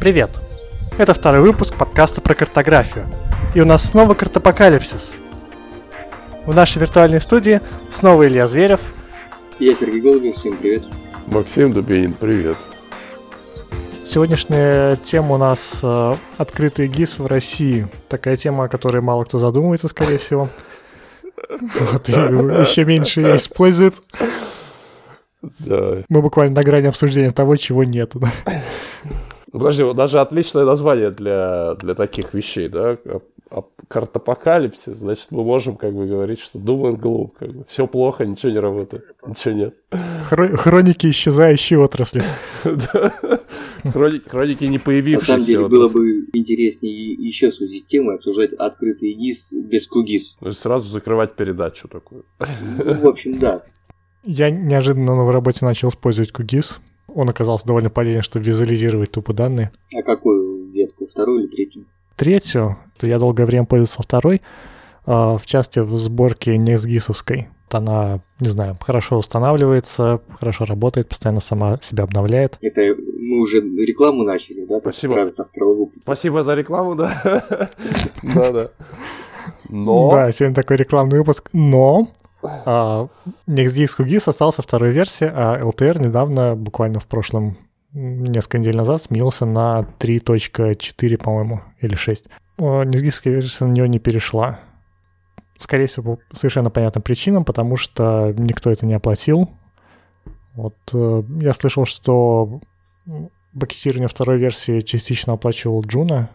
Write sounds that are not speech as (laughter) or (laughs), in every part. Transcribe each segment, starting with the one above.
Привет! Это второй выпуск подкаста про картографию. И у нас снова картопокалипсис. В нашей виртуальной студии снова Илья Зверев. Я Сергей Голубев, всем привет. Максим Дубинин, привет. Сегодняшняя тема у нас э, открытый ГИС в России. Такая тема, о которой мало кто задумывается, скорее всего. Вот, еще меньше ее использует. Да. Мы буквально на грани обсуждения того, чего нету. да. Подожди, вот даже отличное название для, для таких вещей, да? Картапокалипсис, значит, мы можем как бы говорить, что думаем глуп, как бы. Все плохо, ничего не работает, ничего нет. Хро- Хроники исчезающей отрасли. (laughs) Хроники, не На появившиеся. самом деле было бы интереснее еще сузить тему и обсуждать открытый ГИС без кугис. Сразу закрывать передачу такую. Ну, в общем, да. Я неожиданно на работе начал использовать QGIS. Он оказался довольно полезен, чтобы визуализировать тупо данные. А какую ветку? Вторую или третью? Третью, я долгое время пользовался второй, а, в части в сборке NextGIS-овской. Она, не знаю, хорошо устанавливается, хорошо работает, постоянно сама себя обновляет. Это мы уже рекламу начали, да? Спасибо. Спасибо за рекламу, да. Да, да. Но... Да, сегодня такой рекламный выпуск. Но а, NextGIS QGIS остался второй версии, а LTR недавно, буквально в прошлом, несколько недель назад, сменился на 3.4, по-моему, или 6. А, NextGIS версия на нее не перешла. Скорее всего, по совершенно понятным причинам, потому что никто это не оплатил. Вот э, я слышал, что м, пакетирование второй версии частично оплачивал Джуна.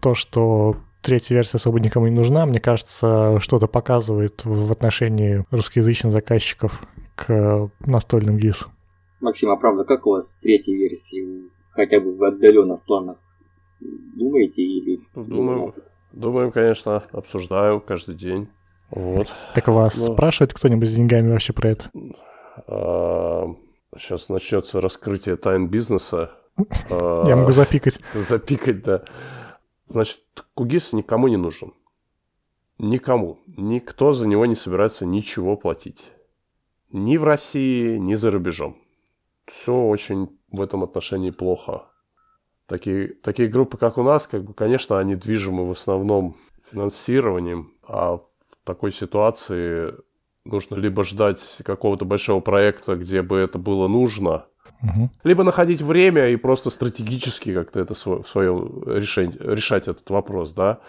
То, что третья версия особо никому не нужна, мне кажется, что-то показывает в отношении русскоязычных заказчиков к настольным ГИС. Максим, а правда, как у вас с третьей версией? Хотя бы в отдаленных планах думаете или... Думаю, думаем, конечно, обсуждаем каждый день. Вот. Так вас Ну. спрашивает кто-нибудь с деньгами вообще про это? Сейчас начнется раскрытие тайн бизнеса. А, Я могу запикать. (laughs) Запикать, да. Значит, Кугис никому не нужен. Никому. Никто за него не собирается ничего платить. Ни в России, ни за рубежом. Все очень в этом отношении плохо. Такие, такие группы, как у нас, как бы, конечно, они движимы в основном финансированием, а в такой ситуации нужно либо ждать какого-то большого проекта, где бы это было нужно, Мгм. либо находить время и просто стратегически как-то это в своем решении, решать этот вопрос, да.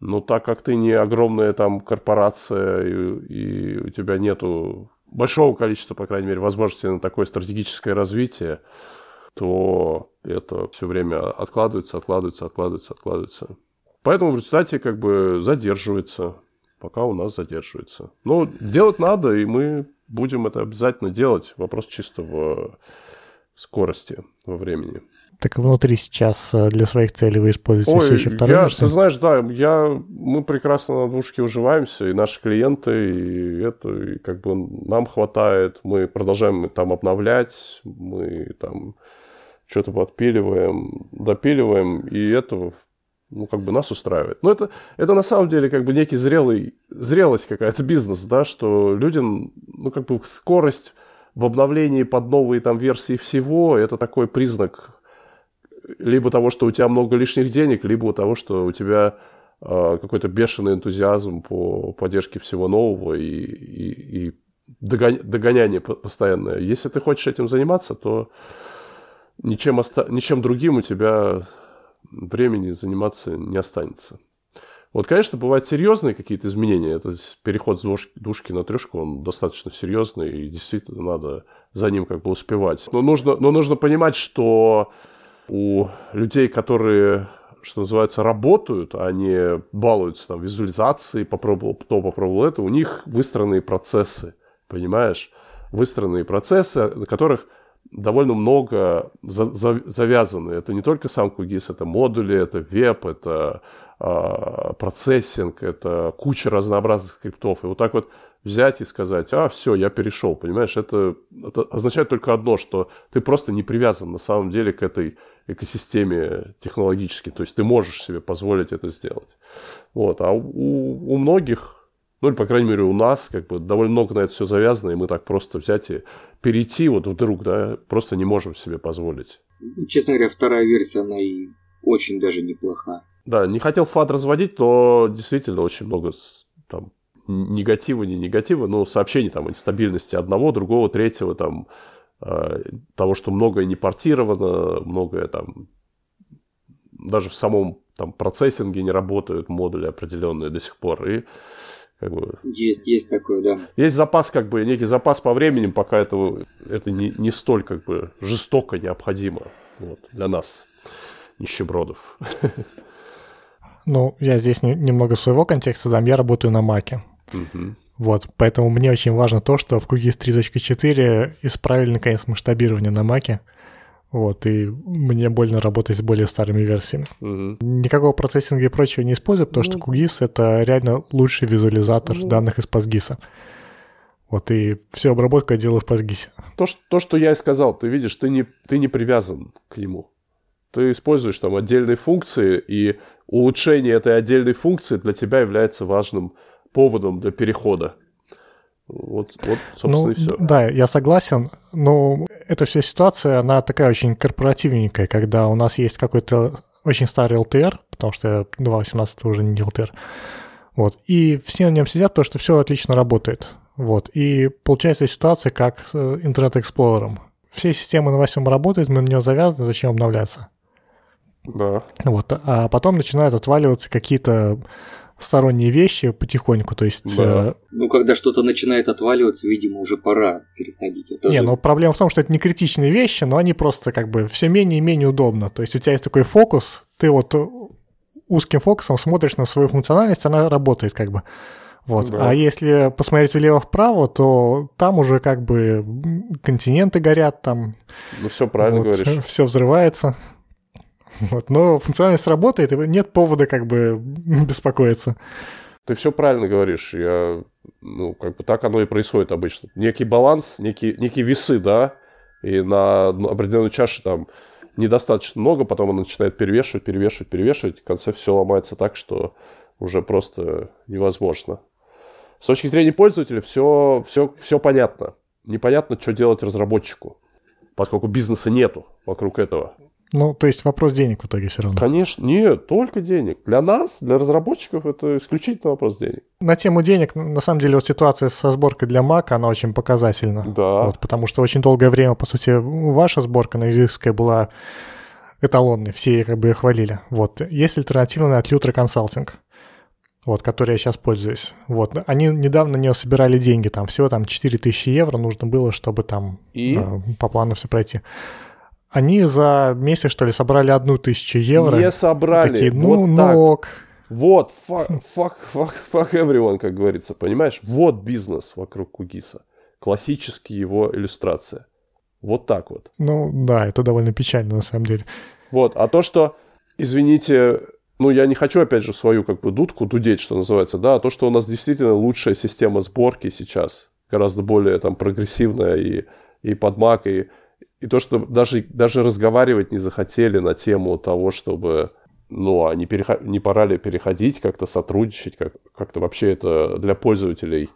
Но так как ты не огромная там корпорация, и, и у тебя нету большого количества, по крайней мере, возможностей на такое стратегическое развитие, то это все время откладывается, откладывается, откладывается, откладывается. Поэтому в результате как бы задерживается, пока у нас задерживается. Но делать надо, и мы будем это обязательно делать. Вопрос чисто в скорости во времени. Так внутри сейчас э, для своих целей вы используете все Ой, еще вторую я, версию? ты знаешь, да, я, мы прекрасно на двушке уживаемся, и наши клиенты, и это, и как бы нам хватает, мы продолжаем там обновлять, мы там что-то подпиливаем, допиливаем, и это, ну, как бы нас устраивает. Но это, это на самом деле как бы некий зрелый, зрелость какая-то бизнес, да, что людям, ну, как бы скорость в обновлении под новые там версии всего, это такой признак либо того, что у тебя много лишних денег, либо того, что у тебя э, какой-то бешеный энтузиазм по поддержке всего нового и, и, и догоня- догоняние по- постоянное. Если ты хочешь этим заниматься, то ничем, оста- ничем другим у тебя времени заниматься не останется. Вот, конечно, бывают серьезные какие-то изменения. Это с- переход с двуш- двушки на трешку, он достаточно серьезный, и действительно надо за ним как бы успевать. Но нужно, но нужно понимать, что у людей, которые, что называется, работают, а не балуются там визуализацией, попробовал то, попробовал это, у них выстроенные процессы, понимаешь? Выстроенные процессы, на которых довольно много за- за- завязаны. Это не только сам QGIS, это модули, это веб, это а, процессинг, это куча разнообразных скриптов. И вот так вот взять и сказать, а, все, я перешел, понимаешь, это, это означает только одно, что ты просто не привязан на самом деле к этой экосистеме технологически, то есть ты можешь себе позволить это сделать. Вот, а у, у многих, ну или, по крайней мере, у нас, как бы, довольно много на это все завязано, и мы так просто взять и перейти вот вдруг, да, просто не можем себе позволить. Честно говоря, вторая версия, она и очень даже неплоха. Да, не хотел фат разводить, но действительно очень много там негатива, не негатива, но сообщений там о нестабильности одного, другого, третьего, там, э, того, что многое не портировано, многое там даже в самом там процессинге не работают модули определенные до сих пор. И как бы... Есть, есть такое, да. Есть запас, как бы, некий запас по времени, пока это, это не, не столь, как бы, жестоко необходимо вот, для нас, нищебродов. Ну, я здесь не, немного своего контекста дам. Я работаю на Маке. Угу. Вот, поэтому мне очень важно то, что в QGIS 3.4 исправили, наконец, масштабирование на Маке. Вот, и мне больно работать с более старыми версиями. Угу. Никакого процессинга и прочего не использую, потому ну, что QGIS — это реально лучший визуализатор ну, данных из PostGIS. Вот, и всю обработку я делаю в PostGIS. То, что, то, что я и сказал, ты видишь, ты не, ты не привязан к нему. Ты используешь там отдельные функции, и улучшение этой отдельной функции для тебя является важным поводом для перехода. Вот, вот собственно, ну, и все. Да, я согласен, но эта вся ситуация, она такая очень корпоративненькая, когда у нас есть какой-то очень старый LTR, потому что 2.18 уже не LTR, вот, и все на нем сидят, то, что все отлично работает, вот, и получается ситуация как с Internet Explorer. Все системы на 8 работают, мы на него завязаны, зачем обновляться? Да. Вот, а потом начинают отваливаться какие-то сторонние вещи потихоньку, то есть... Да. Э... Ну, когда что-то начинает отваливаться, видимо, уже пора переходить. Это не, же... но проблема в том, что это не критичные вещи, но они просто как бы все менее и менее удобно. То есть у тебя есть такой фокус, ты вот узким фокусом смотришь на свою функциональность, она работает как бы. Вот. Да. А если посмотреть влево-вправо, то там уже как бы континенты горят, там... Ну, все правильно вот, говоришь. Все взрывается. (laughs) Вот, но функциональность работает, и нет повода как бы (laughs) беспокоиться. Ты все правильно говоришь. Я, ну, как бы так оно и происходит обычно. Некий баланс, некие, некие весы, да, и на определенной чаше там недостаточно много, потом он начинает перевешивать, перевешивать, перевешивать, в конце все ломается так, что уже просто невозможно. С точки зрения пользователя все, все, все понятно. Непонятно, что делать разработчику, поскольку бизнеса нету вокруг этого. Ну, то есть вопрос денег в итоге все равно. Конечно, нет, только денег. Для нас, для разработчиков, это исключительно вопрос денег. На тему денег, на самом деле, вот ситуация со сборкой для Mac, она очень показательна. Да. Вот, потому что очень долгое время, по сути, ваша сборка на Exiskai была эталонной, все как бы ее хвалили. Вот. Есть альтернатива от Lutra Consulting, вот, которой я сейчас пользуюсь. Вот. Они недавно на нее собирали деньги, там всего там 4000 евро нужно было, чтобы там И? э, по плану все пройти. Они за месяц, что ли, собрали одну тысячу евро. Не собрали. Такие, ну, вот так. ног. Вот, fuck, fuck, fuck, fuck everyone, как говорится, понимаешь? Вот бизнес вокруг Кугиса. Классический его иллюстрация. Вот так вот. Ну, да, это довольно печально, на самом деле. Вот, а то, что, извините, ну, я не хочу, опять же, свою, как бы, дудку дудеть, что называется, да, а то, что у нас действительно лучшая система сборки сейчас, гораздо более, там, прогрессивная и, и под Mac, и и то, что даже, даже разговаривать не захотели на тему того, чтобы, ну, а не, переход... не пора ли переходить, как-то сотрудничать, как- как-то вообще это для пользователей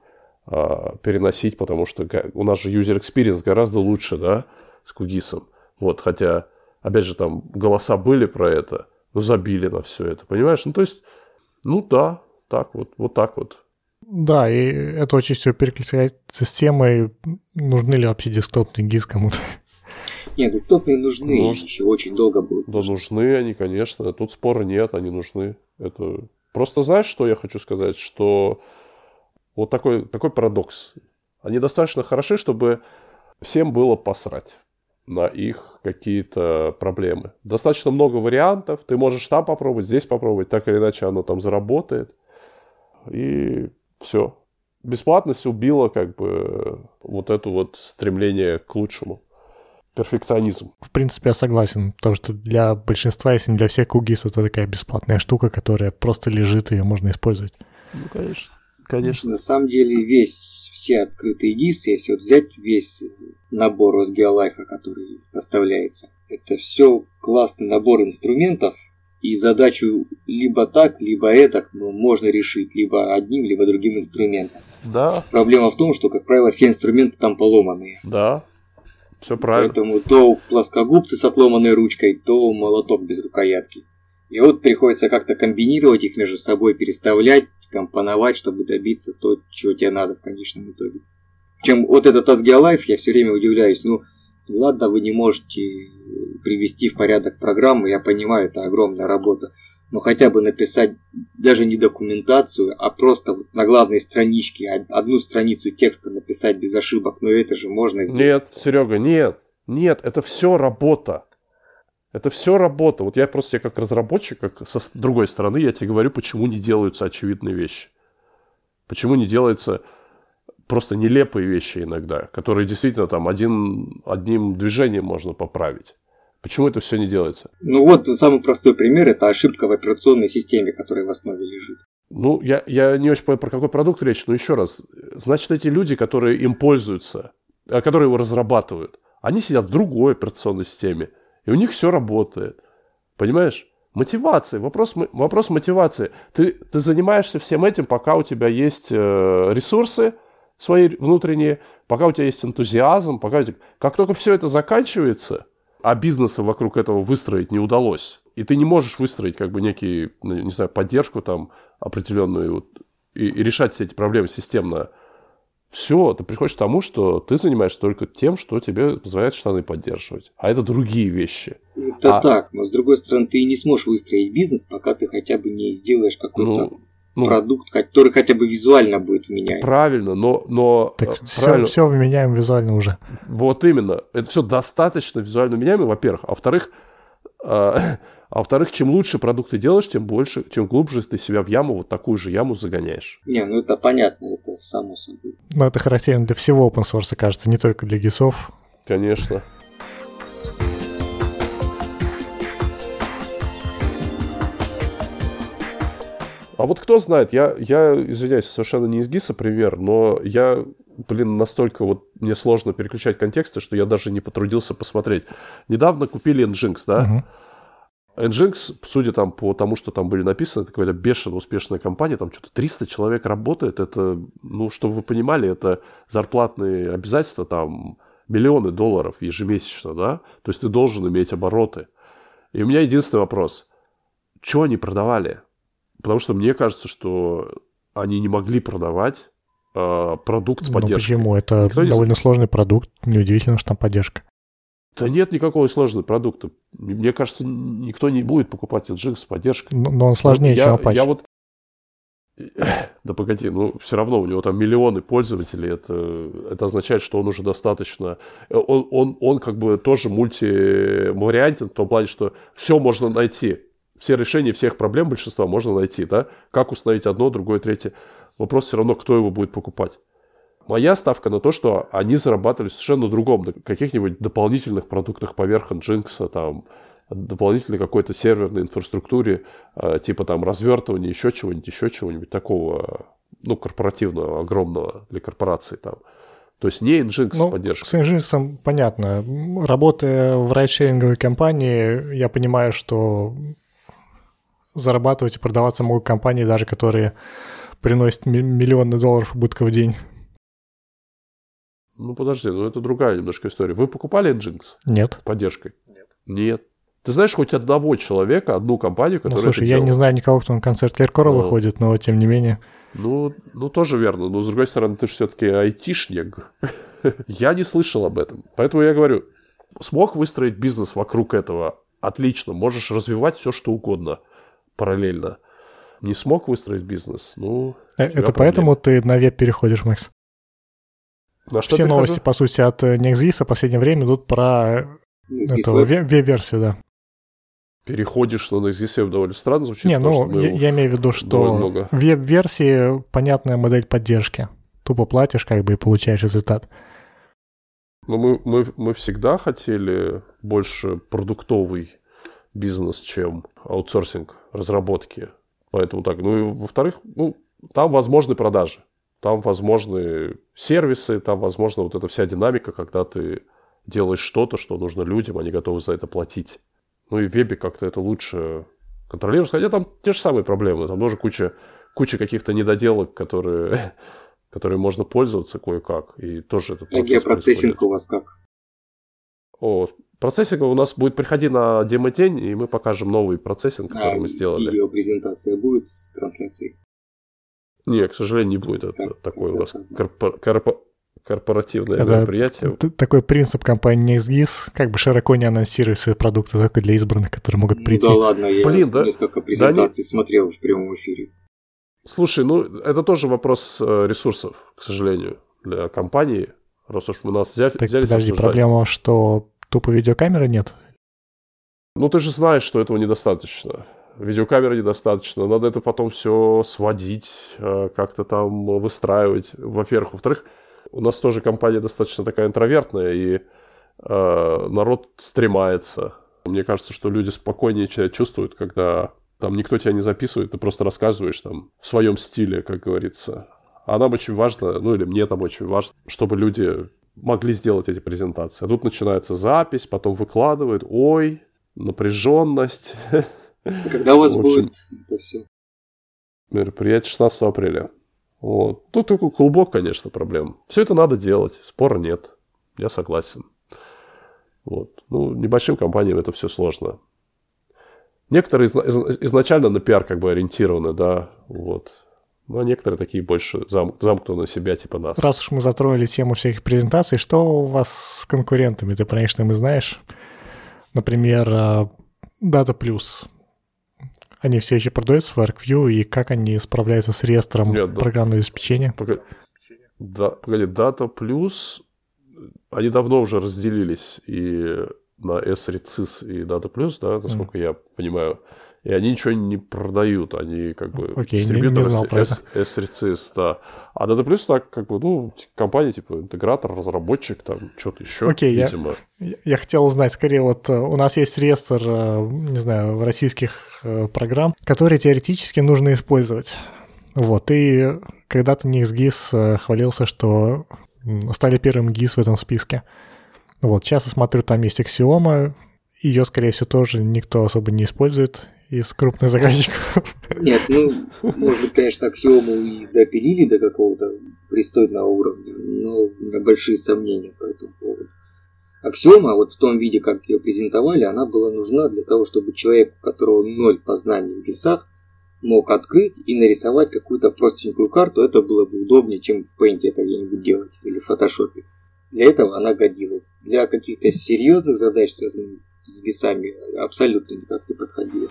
а, переносить, потому что у нас же user experience гораздо лучше, да, с кугисом. Вот, хотя, опять же, там голоса были про это, но забили на все это, понимаешь? Ну, то есть, ну да, так вот, вот так вот. Да, и это очень все переключает системой. Нужны ли вообще десктопные GIS кому-то? Нет, десктопные нужны, Нуж... еще очень долго будут. Да нужны они, конечно. Тут спора нет, они нужны. Это... Просто знаешь, что я хочу сказать? Что вот такой, такой парадокс. Они достаточно хороши, чтобы всем было посрать на их какие-то проблемы. Достаточно много вариантов. Ты можешь там попробовать, здесь попробовать. Так или иначе оно там заработает. И все. Бесплатность убила как бы вот это вот стремление к лучшему перфекционизм. В принципе, я согласен, потому что для большинства, если не для всех кугис, это такая бесплатная штука, которая просто лежит, и ее можно использовать. Ну, конечно. Конечно. На самом деле, весь, все открытые ГИС, если вот взять весь набор Росгеолайфа, который поставляется, это все классный набор инструментов, и задачу либо так, либо это ну, можно решить либо одним, либо другим инструментом. Да. Проблема в том, что, как правило, все инструменты там поломанные. Да, Все правильно. Поэтому то плоскогубцы с отломанной ручкой, то молоток без рукоятки. И вот приходится как-то комбинировать их между собой, переставлять, компоновать, чтобы добиться то, чего тебе надо в конечном итоге. Чем вот этот Asgia я все время удивляюсь, ну, ладно, вы не можете привести в порядок программу, я понимаю, это огромная работа, но хотя бы написать даже не документацию, а просто вот на главной страничке одну страницу текста написать без ошибок, но это же можно сделать. Нет, Серега, нет, нет, это все работа. Это все работа. Вот я просто как разработчик, как со другой стороны, я тебе говорю, почему не делаются очевидные вещи. Почему не делаются просто нелепые вещи иногда, которые действительно там один, одним движением можно поправить. Почему это все не делается? Ну вот самый простой пример – это ошибка в операционной системе, которая в основе лежит. Ну, я, я не очень понимаю, про какой продукт речь, но еще раз. Значит, эти люди, которые им пользуются, э, которые его разрабатывают, они сидят в другой операционной системе, и у них все работает. Понимаешь? Мотивация, вопрос, вопрос мотивации. Ты, ты занимаешься всем этим, пока у тебя есть э, ресурсы свои внутренние, пока у тебя есть энтузиазм, пока у тебя... Как только все это заканчивается, а бизнеса вокруг этого выстроить не удалось, и ты не можешь выстроить как бы некий, ну, не знаю, поддержку там определенную вот, и, и решать все эти проблемы системно, все, ты приходишь к тому, что ты занимаешься только тем, что тебе позволяет штаны поддерживать. А это другие вещи. Это а... так, но с другой стороны, ты не сможешь выстроить бизнес, пока ты хотя бы не сделаешь какой-то ну, ну, продукт, который хотя бы визуально будет вменяем. Правильно, но... но так правильно. Все, все вменяем визуально уже. Вот именно. Это все достаточно визуально вменяемо, во-первых. А во-вторых, а, (laughs) а во-вторых, чем лучше продукты делаешь, тем больше, тем глубже ты себя в яму, вот такую же яму загоняешь. Не, ну это понятно, это само собой. Но это характерно для всего open source, кажется, не только для гисов. Конечно. А вот кто знает, я, я извиняюсь, совершенно не из ГИСа пример, но я, блин, настолько вот мне сложно переключать контексты, что я даже не потрудился посмотреть. Недавно купили Nginx, да? Uh-huh. Nginx, судя там по тому, что там были написаны, это какая-то бешено успешная компания, там что-то 300 человек работает, это, ну, чтобы вы понимали, это зарплатные обязательства, там, миллионы долларов ежемесячно, да, то есть ты должен иметь обороты. И у меня единственный вопрос, что они продавали? Потому что мне кажется, что они не могли продавать э, продукт с ну, поддержкой. Ну почему? Это Никто довольно не... сложный продукт, неудивительно, что там поддержка. Да нет никакого сложного продукта. Мне кажется, никто не будет покупать Nginx с поддержкой. Но, но он сложнее, я, чем Apache. Я вот... (clears throat) Да погоди, ну все равно у него там миллионы пользователей, это, это означает, что он уже достаточно... Он, он, он как бы тоже мультивариантен в том плане, что все можно найти. Все решения всех проблем большинства можно найти, да? Как установить одно, другое, третье. Вопрос все равно, кто его будет покупать. Моя ставка на то, что они зарабатывали совершенно другом, на каких-нибудь дополнительных продуктах поверх Nginx, там, дополнительной какой-то серверной инфраструктуре, э, типа там развертывания, еще чего-нибудь, еще чего-нибудь такого, ну, корпоративного, огромного для корпорации там. То есть не Nginx ну, поддержка. С Nginx понятно. Работая в райдшеринговой компании, я понимаю, что зарабатывать и продаваться могут компании, даже которые приносят миллионы долларов убытка в день. Ну, подожди, ну это другая немножко история. Вы покупали Nginx? Нет. Поддержкой? Нет. Нет. Ты знаешь хоть одного человека, одну компанию, ну, которая Ну, слушай, я не знаю никого, кто на концерт Киркорова но... Ну. выходит, но тем не менее. Ну, ну, тоже верно. Но, с другой стороны, ты же все-таки айтишник. (laughs) я не слышал об этом. Поэтому я говорю, смог выстроить бизнес вокруг этого? Отлично. Можешь развивать все, что угодно параллельно. Не смог выстроить бизнес? Ну, э, Это поэтому ты на веб переходишь, Макс? На что Все перехожу? новости, по сути, от э, NextGIS в последнее время идут про эту веб-версию, да. Переходишь на NextGIS довольно странно звучит. Не, ну, я, я имею в виду, что в веб-версии понятная модель поддержки. Тупо платишь, как бы, и получаешь результат. Ну, мы, мы, мы всегда хотели больше продуктовый бизнес, чем аутсорсинг разработки. Поэтому так. Ну и во-вторых, ну, там возможны продажи. Там возможны сервисы, там возможна вот эта вся динамика, когда ты делаешь что-то, что нужно людям, они готовы за это платить. Ну и в вебе как-то это лучше контролируешь. Хотя там те же самые проблемы. Там тоже куча, куча каких-то недоделок, которые, (laughs) которые можно пользоваться кое-как. И тоже этот процесс Геопроцессинг у вас как? О, процессинг у нас будет приходить на демо-день, и мы покажем новый процессинг, который а, мы сделали. Видеопрезентация будет с трансляцией? Не, к сожалению, не будет. Это как такое у нас корпор- корпор- корпоративное Это мероприятие. Такой принцип компании NextGIS, как бы широко не анонсирует свои продукты только для избранных, которые могут прийти. Ну, да ладно, я Блин, да? несколько презентаций да, смотрел в прямом эфире. Слушай, ну это тоже вопрос э, ресурсов, к сожалению, для компании. Раз уж мы нас взяли, так, взялись подожди, обсуждать. проблема, что тупо видеокамеры нет? Ну ты же знаешь, что этого недостаточно. Видеокамеры недостаточно, надо это потом все сводить, э, как-то там выстраивать, во-первых. Во-вторых, у нас тоже компания достаточно такая интровертная, и э, народ стремается. Мне кажется, что люди спокойнее себя чувствуют, когда там никто тебя не записывает, ты просто рассказываешь там в своем стиле, как говорится. А нам очень важно, ну или мне там очень важно, чтобы люди могли сделать эти презентации. А тут начинается запись, потом выкладывают, ой, напряженность. Когда у вас будет это все? Мероприятие 16 апреля. Вот. Тут такой клубок, конечно, проблем. Все это надо делать, спора нет. Я согласен. Вот. Ну, небольшим компаниям это все сложно. Некоторые изначально на пиар как бы ориентированы, да, вот. Но некоторые такие больше зам, замкнуты на себя, типа нас. Раз уж мы затронули тему всяких презентаций, что у вас с конкурентами? Ты, конечно, мы знаешь. Например, а, Data Plus. Они все еще продаются в ArcView, и как они справляются с реестром Нет, программного обеспечения? Погоди, да, погоди, Data Plus, они давно уже разделились, и на S-Recis и Data Plus, да, насколько mm. я понимаю. И они ничего не продают, они как бы okay, дистрибьюторы S-Recis, да. А Data Plus так как бы, ну, компания типа интегратор, разработчик, там, что-то еще, okay, видимо. Я, я хотел узнать, скорее вот э, у нас есть реестр, э, не знаю, российских э, программ, которые теоретически нужно использовать. Вот, и когда-то NixGIS хвалился, что стали первым GIS в этом списке. Вот, сейчас я смотрю, там есть Axioma, ее, скорее всего, тоже никто особо не использует из крупных заказчиков. Нет, ну, может быть, конечно, Аксиому и допилили до какого-то пристойного уровня, но у меня большие сомнения по этому поводу. Аксиома, вот в том виде, как ее презентовали, она была нужна для того, чтобы человек, у которого ноль познаний в весах, мог открыть и нарисовать какую-то простенькую карту. Это было бы удобнее, чем в Paint это где-нибудь делать или в фотошопе. Для этого она годилась. Для каких-то серьезных задач, связанных с весами, абсолютно никак не подходила.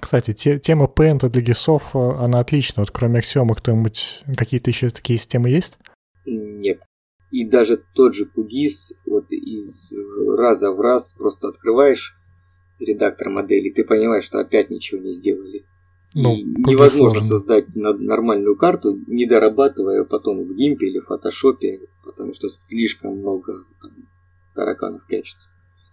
Кстати, те, тема Paint для гисов, она отличная. Вот кроме Axiom, кто-нибудь, какие-то еще такие системы есть? Нет. И даже тот же QGIS, вот из раза в раз просто открываешь редактор модели, ты понимаешь, что опять ничего не сделали. Ну, невозможно создать нормальную карту, не дорабатывая потом в гимпе или в фотошопе, потому что слишком много там, тараканов прячется.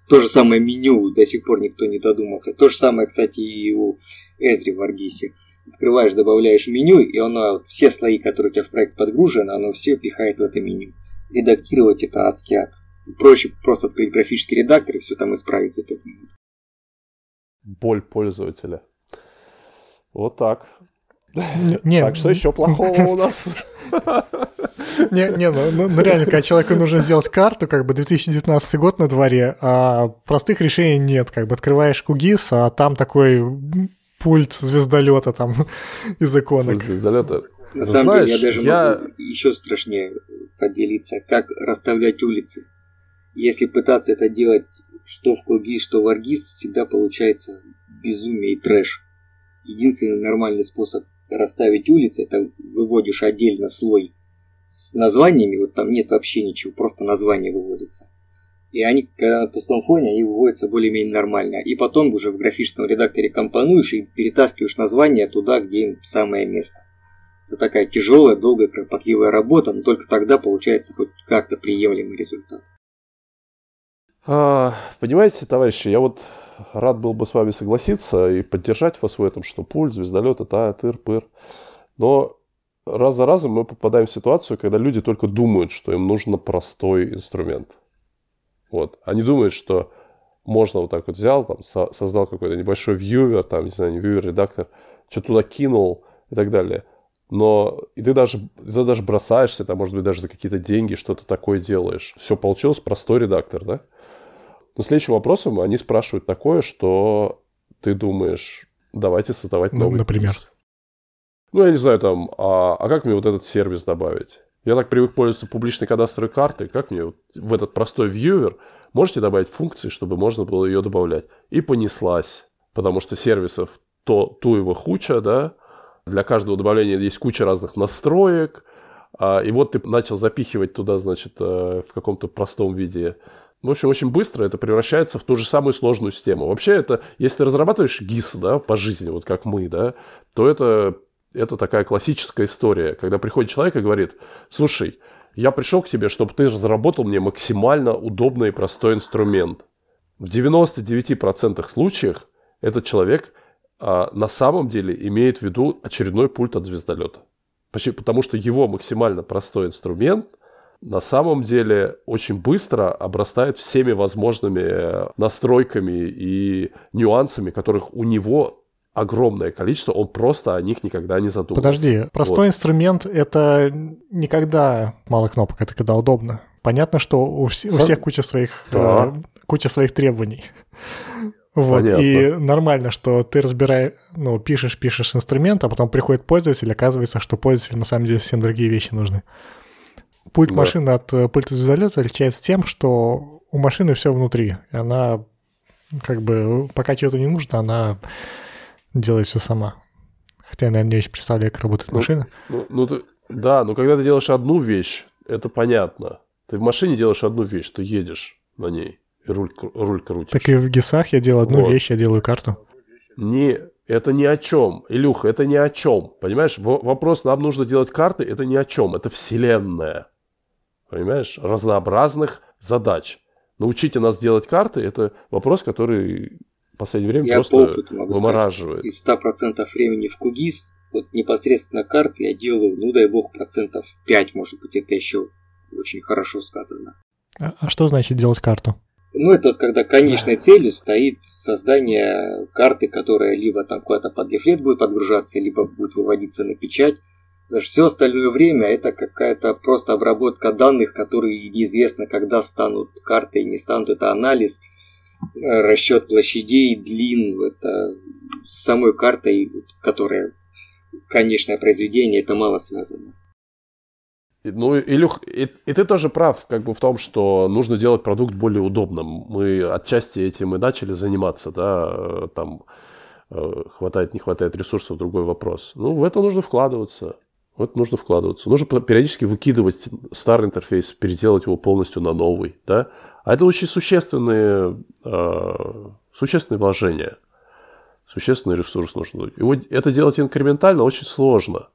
То же самое меню до сих пор никто не додумался. То же самое, кстати, и у Эзри в Аргисе. Открываешь, добавляешь меню, и оно, все слои, которые у тебя в проект подгружены, оно все пихает в это меню. Редактировать это адский ад. Проще просто открыть графический редактор и все там исправить за 5 минут. Боль пользователя. Вот так. Не, так что еще плохого у нас? (laughs) Не, не, ну, ну, ну реально, когда человеку нужно сделать карту, как бы 2019 год на дворе, а простых решений нет. Как бы открываешь Кугис, а там такой пульт звездолета там (laughs) из иконок. Пульт звездолета. На самом Знаешь, деле, я даже я... могу еще страшнее поделиться, как расставлять улицы. Если пытаться это делать что в Кугис, что в Аргис, всегда получается безумие и трэш. Единственный нормальный способ расставить улицы, это выводишь отдельно слой с названиями, вот там нет вообще ничего, просто название выводится. И они, когда на пустом фоне, они выводятся более-менее нормально. И потом уже в графическом редакторе компонуешь и перетаскиваешь название туда, где им самое место. Это такая тяжелая, долгая, кропотливая работа, но только тогда получается хоть как-то приемлемый результат. А, понимаете, товарищи, я вот рад был бы с вами согласиться и поддержать вас в этом, что пульт, звездолет, это тыр-пыр. Но раз за разом мы попадаем в ситуацию, когда люди только думают, что им нужен простой инструмент. Вот. Они думают, что можно вот так вот взял, там, со- создал какой-то небольшой вьювер, там, не знаю, не вьювер, редактор, что туда кинул и так далее. но и ты даже, ты даже бросаешься, там, может быть, даже за какие-то деньги что-то такое делаешь. Все получилось, простой редактор, да? Но следующим вопросом они спрашивают такое, что ты думаешь, давайте создавать новый ну, Например? Курс. Ну, я не знаю, там, а, а как мне вот этот сервис добавить? Я так привык пользоваться публичной кадастровой картой, как мне вот в этот простой вьювер можете добавить функции, чтобы можно было ее добавлять? И понеслась, потому что сервисов то, ту его хуча, да, для каждого добавления есть куча разных настроек, а, и вот ты начал запихивать туда, значит, э, в каком-то простом виде в общем, очень быстро это превращается в ту же самую сложную систему. Вообще, это, если ты разрабатываешь ГИС, да, по жизни, вот как мы, да, то это, это такая классическая история, когда приходит человек и говорит, слушай, я пришел к тебе, чтобы ты разработал мне максимально удобный и простой инструмент. В 99% случаев этот человек а, на самом деле имеет в виду очередной пульт от звездолета. Потому что его максимально простой инструмент на самом деле очень быстро обрастает всеми возможными настройками и нюансами, которых у него огромное количество, он просто о них никогда не задумывался. Подожди, простой вот. инструмент — это никогда мало кнопок, это когда удобно. Понятно, что у, вс- у всех куча своих, да. э, куча своих требований. Вот, Понятно. и нормально, что ты разбираешь, ну, пишешь, пишешь инструмент, а потом приходит пользователь, оказывается, что пользователю на самом деле совсем другие вещи нужны. Пульт да. машины от э, пульта звездолета отличается тем, что у машины все внутри. И она, как бы, пока чего-то не нужно, она делает все сама. Хотя я, наверное, не очень представляю, как работает ну, машина. Ну, ну ты, да, но когда ты делаешь одну вещь, это понятно. Ты в машине делаешь одну вещь, ты едешь на ней и руль, руль крутишь. Так и в ГИСах я делаю одну вот. вещь, я делаю карту. Не, это ни о чем. Илюха, это ни о чем. Понимаешь, вопрос, нам нужно делать карты, это ни о чем. Это вселенная понимаешь, разнообразных задач. Научите нас делать карты – это вопрос, который в последнее время я просто вымораживает. Сказать, из 100% времени в Кугис, вот непосредственно карты я делаю, ну дай бог, процентов 5, может быть, это еще очень хорошо сказано. А, а что значит делать карту? Ну, это вот когда конечной целью стоит создание карты, которая либо там куда-то под дефлет будет подгружаться, либо будет выводиться на печать. Потому все остальное время это какая-то просто обработка данных, которые неизвестно, когда станут картой, не станут. Это анализ, э, расчет площадей, длин, это с самой картой, которая конечное произведение, это мало связано. Ну, Илюх, и, и ты тоже прав, как бы в том, что нужно делать продукт более удобным. Мы отчасти этим и начали заниматься, да, э, там э, хватает, не хватает ресурсов, другой вопрос. Ну, в это нужно вкладываться. Вот нужно вкладываться. Нужно периодически выкидывать старый интерфейс, переделать его полностью на новый, да. А это очень существенные, э, существенные вложения. Существенный ресурс нужно. И вот это делать инкрементально очень сложно.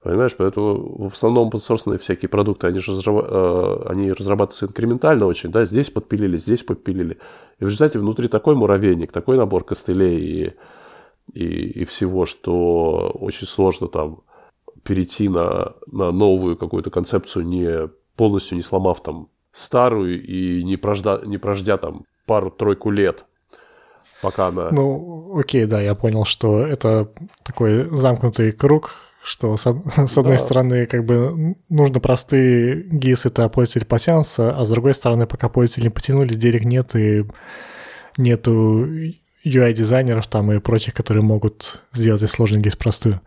Понимаешь, поэтому в основном подсорсные всякие продукты, они, же э, они разрабатываются инкрементально очень, да, здесь подпилили, здесь подпилили. И в результате внутри такой муравейник, такой набор костылей и, и, и всего, что очень сложно там перейти на, на новую какую-то концепцию, не полностью не сломав там старую и не прождя, не прождя там пару-тройку лет, пока она... Ну, окей, да, я понял, что это такой замкнутый круг, что с, (laughs) с одной да. стороны как бы нужно простые ГИС, это пользователь посеанса, а с другой стороны, пока пользователи не потянулись, денег нет и нету UI-дизайнеров там и прочих, которые могут сделать сложный ГИС простую.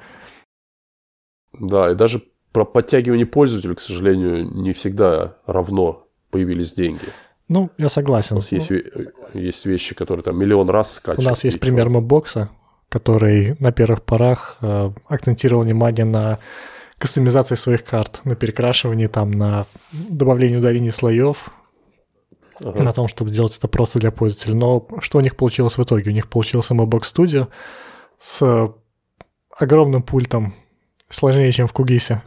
Да, и даже про подтягивание пользователя, к сожалению, не всегда равно появились деньги. Ну, я согласен. У нас есть, есть вещи, которые там миллион раз скачивают. У нас есть пример мобокса, который на первых порах э, акцентировал внимание на кастомизации своих карт, на перекрашивании, там, на добавлении ударений слоев, ага. на том, чтобы сделать это просто для пользователя. Но что у них получилось в итоге? У них получился Mobox Studio с огромным пультом сложнее, чем в Кугисе.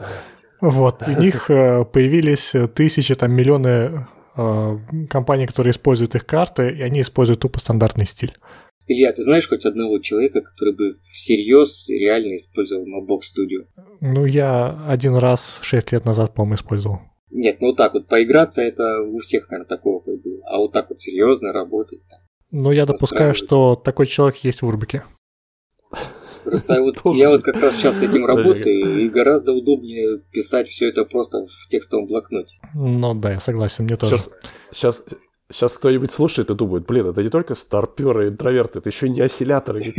Вот, у них э, появились тысячи, там, миллионы э, компаний, которые используют их карты, и они используют тупо стандартный стиль. Илья, ты знаешь хоть одного человека, который бы всерьез реально использовал Mobox Studio? Ну, я один раз шесть лет назад, по-моему, использовал. Нет, ну вот так вот поиграться, это у всех, наверное, такого было. А вот так вот серьезно работать. Ну, я допускаю, что такой человек есть в Урбике. Просто вот я вот как раз сейчас с этим работаю, и гораздо удобнее писать все это просто в текстовом блокноте. Ну да, я согласен, мне тоже. Сейчас, сейчас, сейчас кто-нибудь слушает и думает, блин, это не только старперы, интроверты, это еще не осцилляторы.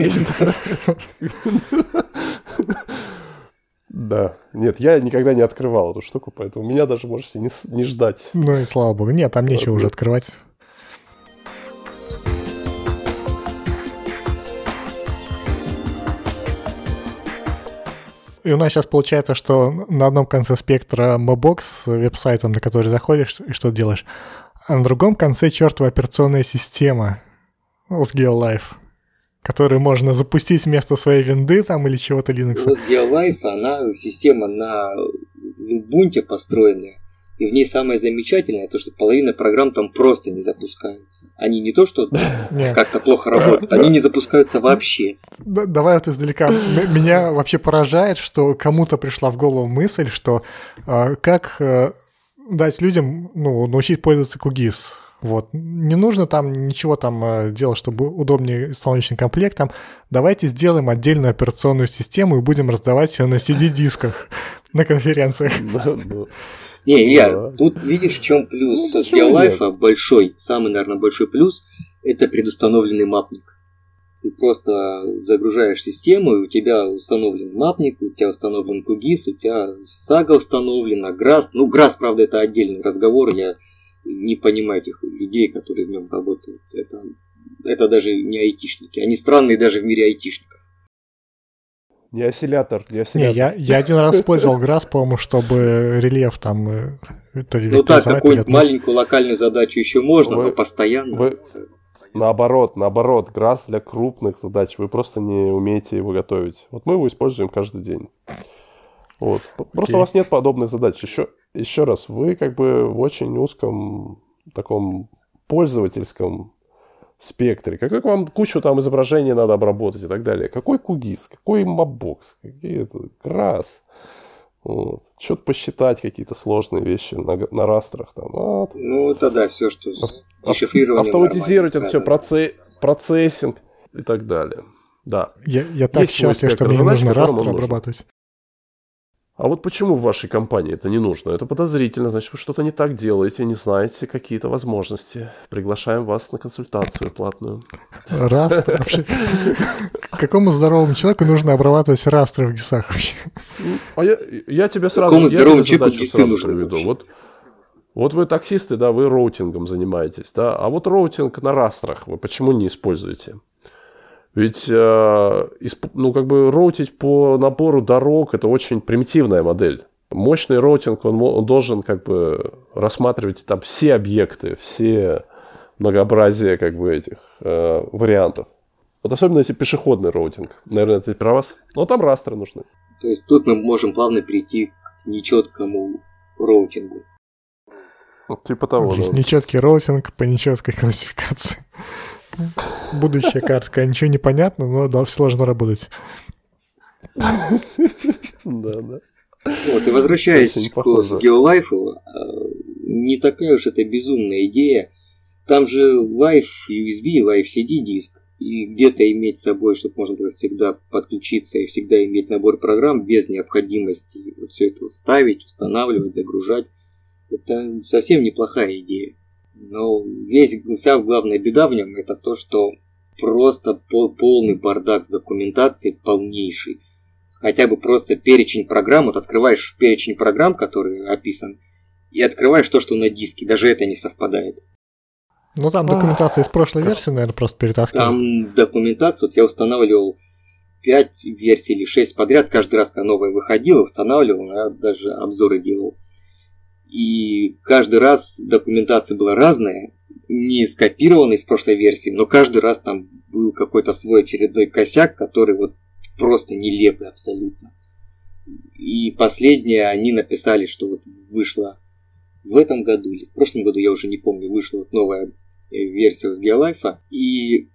Да. Нет, я никогда не открывал эту штуку, поэтому меня даже можете не, не ждать. Ну и слава богу. Нет, там нечего уже открывать. И у нас сейчас получается, что на одном конце спектра Mobox с веб-сайтом, на который заходишь и что делаешь, а на другом конце чертова операционная система с GeoLife который можно запустить вместо своей винды там или чего-то Linux. GeoLife, она система на Ubuntu построенная. И в ней самое замечательное, то, что половина программ там просто не запускается. Они не то, что (laughs) как-то плохо работают, они не запускаются вообще. Давай вот издалека. Меня вообще поражает, что кому-то пришла в голову мысль, что а, как э, дать людям ну, научить пользоваться QGIS. Вот. Не нужно там ничего там э, делать, чтобы удобнее с солнечным комплектом. Давайте сделаем отдельную операционную систему и будем раздавать ее на CD-дисках (laughs) на конференциях. Не, Илья, тут видишь, в чем плюс ну, Geolife большой, самый, наверное, большой плюс, это предустановленный мапник. Ты просто загружаешь систему, и у тебя установлен мапник, у тебя установлен QGIS, у тебя Saga установлена, GRASS. Ну, GRASS, правда, это отдельный разговор, я не понимаю этих людей, которые в нем работают. Это, это даже не айтишники. Они странные даже в мире айтишников. Не осциллятор, не осциллятор. Не, я, я один раз (laughs) использовал GRASS, по-моему, чтобы рельеф там э, то ли Ну так, какую-нибудь маленькую локальную задачу еще можно, вы, но постоянно. Вы, наоборот, наоборот, GRASS для крупных задач, вы просто не умеете его готовить. Вот мы его используем каждый день. Вот. Просто okay. у вас нет подобных задач. Еще, еще раз, вы как бы в очень узком таком пользовательском спектре. Как, как вам кучу там изображений надо обработать и так далее. Какой кугис, какой мапбокс, какие это, крас. Вот. Что-то посчитать какие-то сложные вещи на, на растрах. Там. Вот. Ну, это да, все, что дешифрирование. Автоматизировать это все, процесс, процессинг и так далее. Да. Я, я так счастлив, что мне не нужно растр обрабатывать. А вот почему в вашей компании это не нужно? Это подозрительно, значит, вы что-то не так делаете, не знаете какие-то возможности. Приглашаем вас на консультацию платную. Растр? Вообще, какому здоровому человеку нужно обрабатывать растры в ГИСах вообще? А я, я тебе сразу, какому здоровому задачу сразу приведу. Вот, вот вы таксисты, да, вы роутингом занимаетесь, да, а вот роутинг на растрах вы почему не используете? Ведь, э, ну, как бы роутить по набору дорог – это очень примитивная модель. Мощный роутинг, он, он должен как бы рассматривать там все объекты, все многообразие как бы этих э, вариантов. Вот особенно если пешеходный роутинг. Наверное, это про вас. Но там растры нужны. То есть тут мы можем плавно перейти к нечеткому роутингу. Вот, типа того, да. Нечеткий роутинг по нечеткой классификации. Будущая картка. Ничего не понятно, но да, все должно работать. Да, да. Вот, и возвращаясь к Geolife, э, не такая уж это безумная идея. Там же Live USB, Live CD диск. И где-то иметь с собой, чтобы можно было всегда подключиться и всегда иметь набор программ без необходимости вот все это ставить, устанавливать, загружать. Это совсем неплохая идея. Но весь, вся главная беда в нем это то, что просто пол, полный бардак с документацией, полнейший. Хотя бы просто перечень программ, вот открываешь перечень программ, который описан, и открываешь то, что на диске, даже это не совпадает. Ну там документация из прошлой версии, наверное, просто перетаскивают. Там документация, вот я устанавливал 5 версий или 6 подряд, каждый раз, когда новая выходила, устанавливал, я даже обзоры делал. И каждый раз документация была разная, не скопированная из прошлой версии, но каждый раз там был какой-то свой очередной косяк, который вот просто нелепый абсолютно. И последнее они написали, что вот вышла в этом году или в прошлом году, я уже не помню, вышла вот новая версия с GeoLife, и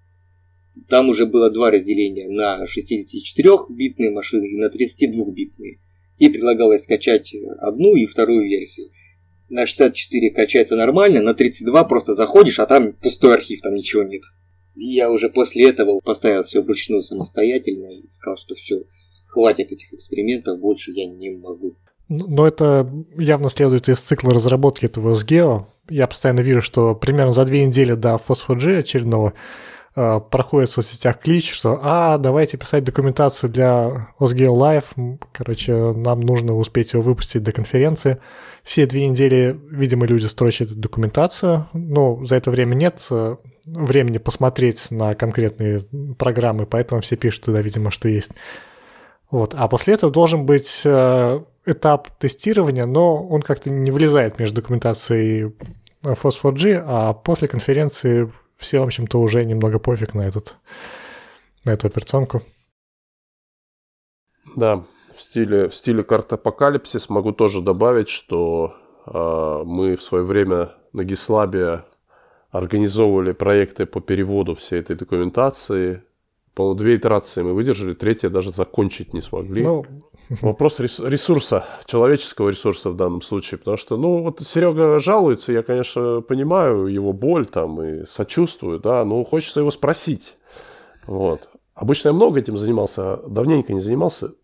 там уже было два разделения на 64-битные машины и на 32-битные. И предлагалось скачать одну и вторую версию на 64 качается нормально, на 32 просто заходишь, а там пустой архив, там ничего нет. я уже после этого поставил все вручную самостоятельно и сказал, что все, хватит этих экспериментов, больше я не могу. Но это явно следует из цикла разработки этого SGEO. Я постоянно вижу, что примерно за две недели до Phospho-G очередного э, проходит в соцсетях клич, что «А, давайте писать документацию для OSGeo Live». Короче, нам нужно успеть его выпустить до конференции. Все две недели, видимо, люди строчат документацию. Но за это время нет э, времени посмотреть на конкретные программы, поэтому все пишут туда, видимо, что есть. Вот. А после этого должен быть э, этап тестирования, но он как-то не влезает между документацией Phos4G, а после конференции все, в общем-то, уже немного пофиг на, этот, на эту операционку. Да, в стиле, в стиле карты апокалипсис могу тоже добавить, что э, мы в свое время на Гислабе организовывали проекты по переводу всей этой документации. По две итерации мы выдержали, третья даже закончить не смогли. Ну, (laughs) Вопрос ресурса, человеческого ресурса в данном случае, потому что, ну, вот Серега жалуется, я, конечно, понимаю его боль там и сочувствую, да, но хочется его спросить, вот. Обычно я много этим занимался, а давненько не занимался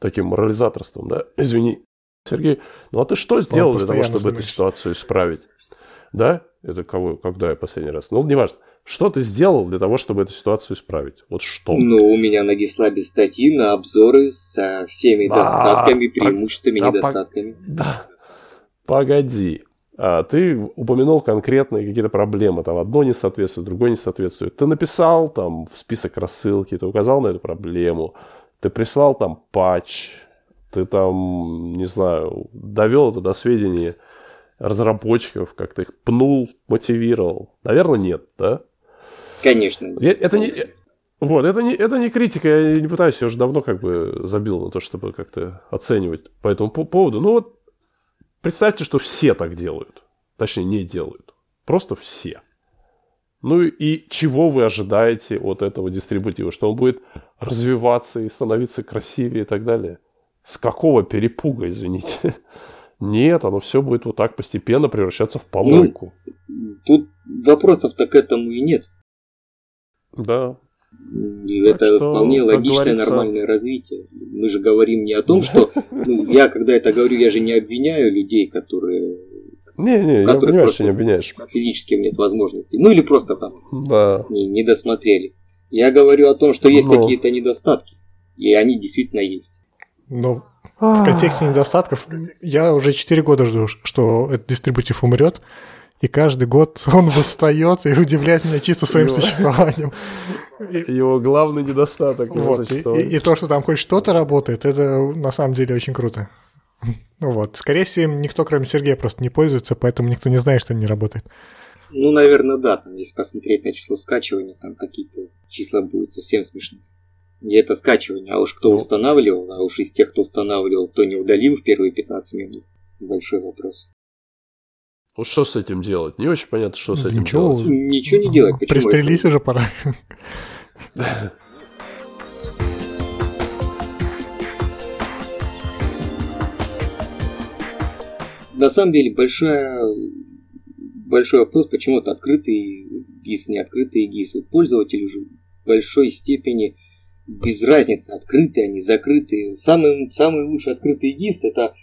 таким морализаторством, да, извини, Сергей, ну а ты что сделал для того, чтобы эту ситуацию исправить? Да? Это кого, когда я последний раз? Ну, неважно. Что ты сделал для того, чтобы эту ситуацию исправить? Вот что? Ну, у меня на Гислабе статьи на обзоры со всеми да, достатками, преимуществами, да, недостатками. Да. Погоди. А, ты упомянул конкретные какие-то проблемы. Там одно не соответствует, другое не соответствует. Ты написал там в список рассылки, ты указал на эту проблему. Ты прислал там патч. Ты там, не знаю, довел это до сведения разработчиков, как-то их пнул, мотивировал. Наверное, нет, да? Конечно. Это не, вот, это не, это не критика, я не пытаюсь, я уже давно как бы забил на то, чтобы как-то оценивать по этому поводу. Ну вот, представьте, что все так делают. Точнее, не делают. Просто все. Ну и чего вы ожидаете от этого дистрибутива? Что он будет развиваться и становиться красивее и так далее? С какого перепуга, извините? (laughs) Нет, оно все будет вот так постепенно превращаться в помойку. Ну, тут вопросов-то к этому и нет. Да. Так это что, вполне логичное, говорится... нормальное развитие. Мы же говорим не о том, что ну, я, когда это говорю, я же не обвиняю людей, которые не, не, я понимаю, что не обвиняешь. Физически нет возможности. Ну или просто там да. не, не досмотрели. Я говорю о том, что есть Но... какие-то недостатки. И они действительно есть. Но в контексте недостатков я уже 4 года жду, что этот дистрибутив умрет и каждый год он восстает и удивляет меня чисто своим его, существованием. Его главный недостаток. Вот, и, и, и то, что там хоть что-то работает, это на самом деле очень круто. Ну вот, скорее всего, никто, кроме Сергея, просто не пользуется, поэтому никто не знает, что не работает. Ну, наверное, да. Там, если посмотреть на число скачивания, там какие-то числа будут совсем смешные. И это скачивание. А уж кто ну. устанавливал, а уж из тех, кто устанавливал, кто не удалил в первые 15 минут, большой вопрос. Вот что с этим делать? Не очень понятно, что с этим Ничего, делать. Ничего не делать. Почему Пристрелись это? уже пора. На самом деле большая, большой вопрос, почему это открытый ГИС, не открытый ГИС. Пользователь уже в большой степени без разницы, открытые они, закрытые. Самый, самый лучший открытый ГИС это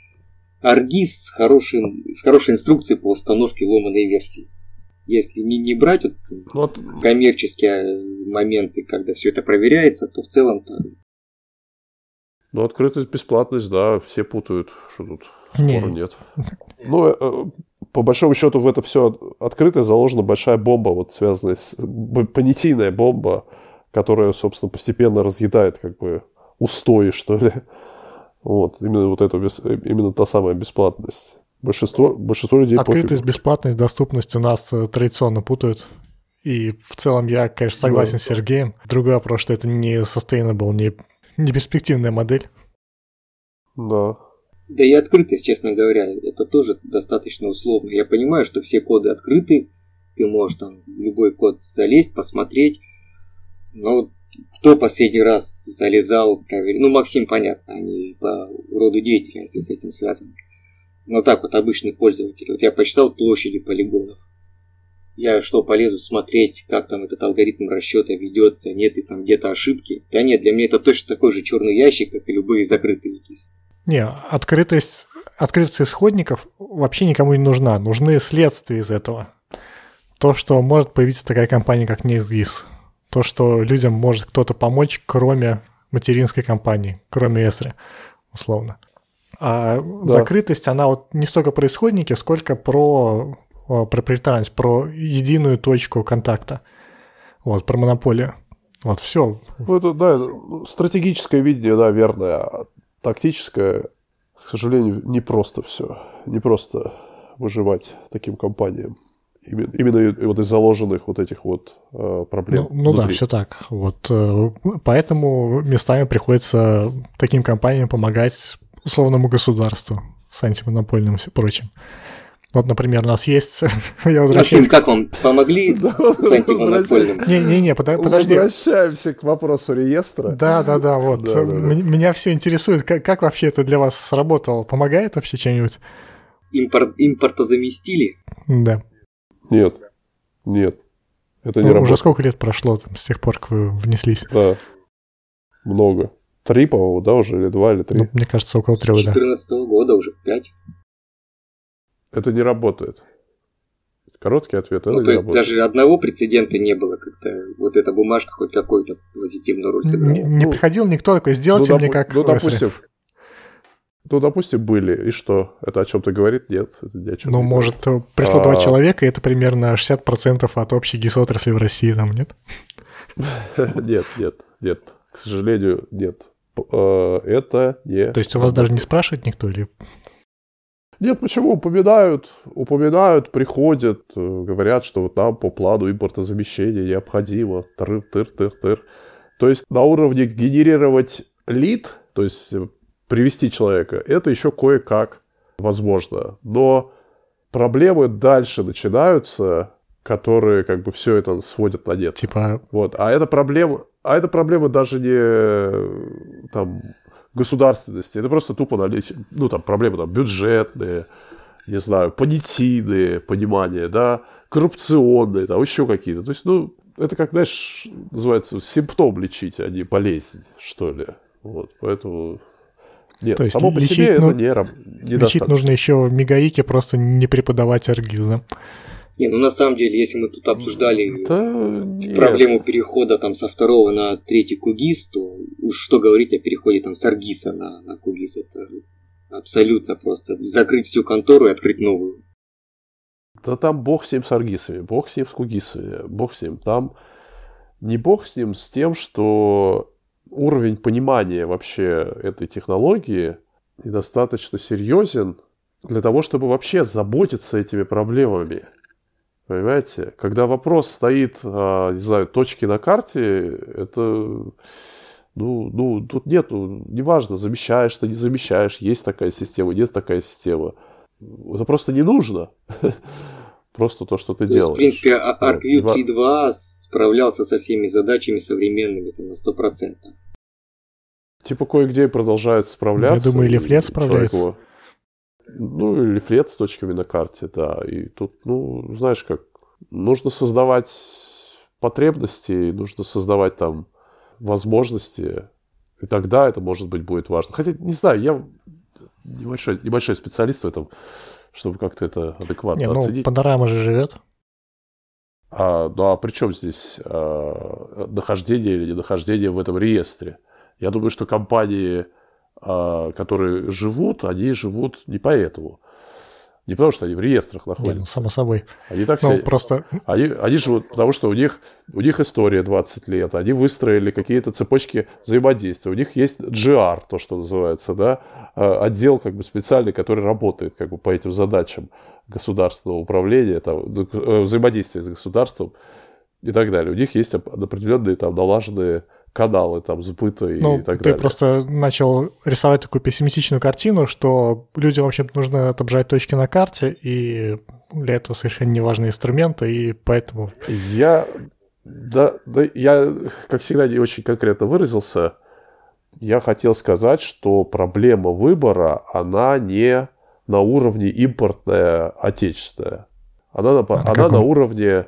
Аргиз с, хорошим, с хорошей инструкцией по установке ломаной версии. Если не, не брать вот, вот. коммерческие моменты, когда все это проверяется, то в целом-то... Ну, открытость, бесплатность, да, все путают, что тут спора не. нет. Ну, э, по большому счету в это все открытое заложена большая бомба, вот связанная с... понятийная бомба, которая, собственно, постепенно разъедает как бы устои, что ли. Вот, именно вот это, именно та самая бесплатность. Большинство, большинство людей Открытость, пофигу. бесплатность, доступность у нас э, традиционно путают. И в целом я, конечно, согласен да. с Сергеем. Другой вопрос, что это не sustainable, не, не перспективная модель. Да. Да и открытость, честно говоря, это тоже достаточно условно. Я понимаю, что все коды открыты, ты можешь там любой код залезть, посмотреть, но кто последний раз залезал, проверил? Ну, Максим, понятно, они по роду деятельности с этим связаны. Но так вот, обычный пользователь. Вот я посчитал площади полигонов. Я что, полезу смотреть, как там этот алгоритм расчета ведется, нет ли там где-то ошибки? Да нет, для меня это точно такой же черный ящик, как и любые закрытые КИС. Не, открытость, открытость исходников вообще никому не нужна. Нужны следствия из этого. То, что может появиться такая компания, как NextGIS. То, что людям может кто-то помочь, кроме материнской компании, кроме Эсры, условно. А да. закрытость, она вот не столько про исходники, сколько про проприетарность, про единую точку контакта. Вот, про монополию. Вот, все. Ну, это, да, стратегическое видение, да, верное. А тактическое, к сожалению, не просто все. Не просто выживать таким компаниям. Именно, вот из заложенных вот этих вот э, проблем. Ну, ну да, все так. Вот э, поэтому местами приходится таким компаниям помогать условному государству с антимонопольным и прочим. Вот, например, у нас есть... (laughs) Я возвращаюсь... Максим, как вам помогли (laughs) с антимонопольным? Не-не-не, подожди. Возвращаемся к вопросу реестра. Да-да-да, вот. Меня все интересует, как вообще это для вас сработало? Помогает вообще чем-нибудь? Импорта заместили? Да. Нет, нет. Это не Уже работает. сколько лет прошло там, с тех пор, как вы внеслись? Да, много. Три, по-моему, да, уже, или два, или три. Ну, мне кажется, около трех, да. 2014 года уже пять. Это не работает. Короткий ответ, ну, то есть работает. даже одного прецедента не было, как-то вот эта бумажка хоть какой-то позитивную роль сыграла. Не, не ну, приходил никто такой, сделайте ну, мне как Ну, допустим, ну, допустим, были. И что? Это о чем-то говорит? Нет. Это ни о чем ну, может, говорит. пришло а... два человека, и это примерно 60% от общей гис-отрасли в России, там, нет? (laughs) Нет, нет, нет. К сожалению, нет. Э, это не... То есть у вас даже не спрашивает никто или... Нет, почему? Упоминают, упоминают, приходят, э, говорят, что вот нам по плану импортозамещения необходимо. Тыр, тыр, тыр, тыр. То есть на уровне генерировать лид, то есть привести человека, это еще кое-как возможно. Но проблемы дальше начинаются, которые как бы все это сводят на нет. Типа... Вот. А это проблема, а это проблема даже не там государственности, это просто тупо наличие, ну там проблемы там бюджетные, не знаю, понятийные понимания, да, коррупционные, там еще какие-то. То есть, ну, это как, знаешь, называется симптом лечить, а не болезнь, что ли. Вот, поэтому нет, То есть само по лечить, себе ну, это не, не Лечить нужно еще в мегаике, просто не преподавать аргиз, да? Не, ну на самом деле, если мы тут обсуждали да, проблему нет. перехода там со второго на третий кугис, то уж что говорить о переходе там с аргиса на, на кугис, это абсолютно просто закрыть всю контору и открыть новую. Да там бог с ним с аргисами, бог с ним с кугисами, бог с ним. Там не бог с ним с тем, что уровень понимания вообще этой технологии недостаточно серьезен для того, чтобы вообще заботиться этими проблемами. Понимаете? Когда вопрос стоит, а, не знаю, точки на карте, это, ну, ну, тут нету, неважно, замещаешь ты, не замещаешь, есть такая система, нет такая система. Это просто не нужно. (laughs) Просто то, что ты то делаешь. Есть, в принципе, ArcView вот. 3.2 справлялся со всеми задачами современными там, на 100%. Типа кое-где продолжают справляться. Я думаю, Лифлет справляется. Человеку... Ну, Лифлет с точками на карте, да. И тут, ну, знаешь как, нужно создавать потребности, нужно создавать там возможности, и тогда это, может быть, будет важно. Хотя, не знаю, я небольшой, небольшой специалист в этом, чтобы как-то это адекватно не, ну, оценить. Панорама же живет. А, ну а при чем здесь а, нахождение или ненахождение в этом реестре? Я думаю, что компании, а, которые живут, они живут не поэтому. Не потому, что они в реестрах находятся. Не, ну, само собой. Они так ну, все... просто... Они, они живут, потому что у них, у них история 20 лет. Они выстроили какие-то цепочки взаимодействия. У них есть GR, то, что называется, да, а, отдел как бы специальный, который работает как бы по этим задачам государственного управления, там, э, взаимодействия с государством и так далее. У них есть определенные там налаженные каналы там сбыта и, ну, и так ты далее. Ты просто начал рисовать такую пессимистичную картину, что людям вообще нужно отображать точки на карте, и для этого совершенно неважные инструменты, и поэтому... Я, да, да, я, как всегда, не очень конкретно выразился. Я хотел сказать, что проблема выбора, она не на уровне импортная, отечественная. Она, на, а она на уровне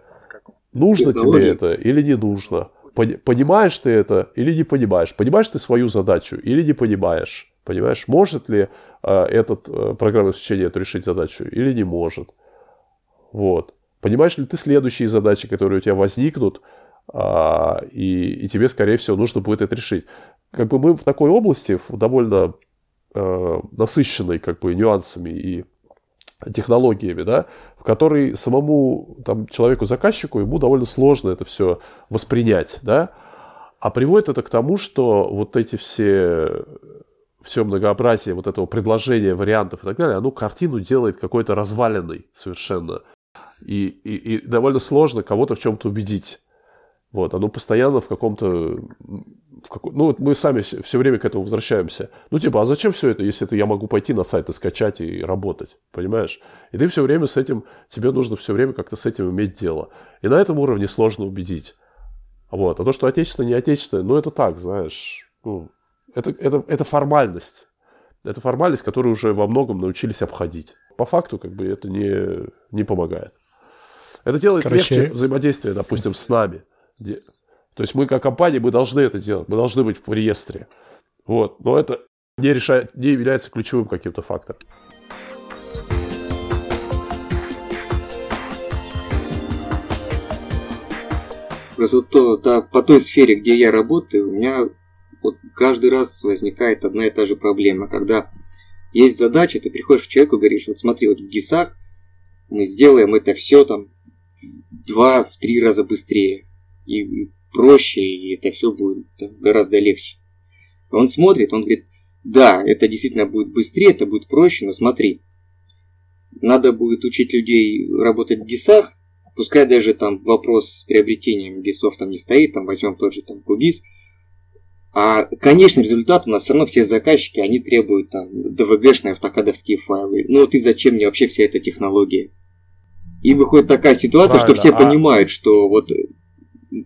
нужно тебе это или не нужно. Понимаешь ты это или не понимаешь? Понимаешь ты свою задачу или не понимаешь? Понимаешь, может ли э, этот э, программное обеспечение эту решить задачу или не может? Вот. Понимаешь ли ты следующие задачи, которые у тебя возникнут, а, и, и тебе, скорее всего, нужно будет это решить. Как бы мы в такой области, в довольно э, насыщенной как бы нюансами и технологиями, да, в которой самому там, человеку-заказчику ему довольно сложно это все воспринять, да, а приводит это к тому, что вот эти все все многообразие вот этого предложения, вариантов и так далее, оно картину делает какой-то разваленной совершенно. И, и, и довольно сложно кого-то в чем-то убедить. Вот, оно постоянно в каком-то... В каком, ну, вот мы сами все время к этому возвращаемся. Ну, типа, а зачем все это, если это я могу пойти на сайт и скачать и работать, понимаешь? И ты все время с этим, тебе нужно все время как-то с этим иметь дело. И на этом уровне сложно убедить. Вот. А то, что отечественное, не отечественное, ну, это так, знаешь, ну, это, это, это формальность. Это формальность, которую уже во многом научились обходить. По факту, как бы, это не, не помогает. Это делает Короче... легче взаимодействие, допустим, с нами. То есть мы как компания, мы должны это делать, мы должны быть в реестре. Вот. Но это не, решает, не является ключевым каким-то фактором. Просто вот то, да, по той сфере, где я работаю, у меня вот каждый раз возникает одна и та же проблема. Когда есть задача, ты приходишь к человеку и говоришь, вот смотри, вот в ГИСах мы сделаем это все там в два-три раза быстрее и проще, и это все будет гораздо легче. Он смотрит, он говорит, да, это действительно будет быстрее, это будет проще, но смотри, надо будет учить людей работать в ГИСах, пускай даже там вопрос с приобретением ГИСов там не стоит, там возьмем тот же там Кугис, а конечный результат у нас все равно все заказчики, они требуют там DVG-шные автокадовские файлы. Ну вот и зачем мне вообще вся эта технология? И выходит такая ситуация, Правильно, что все а... понимают, что вот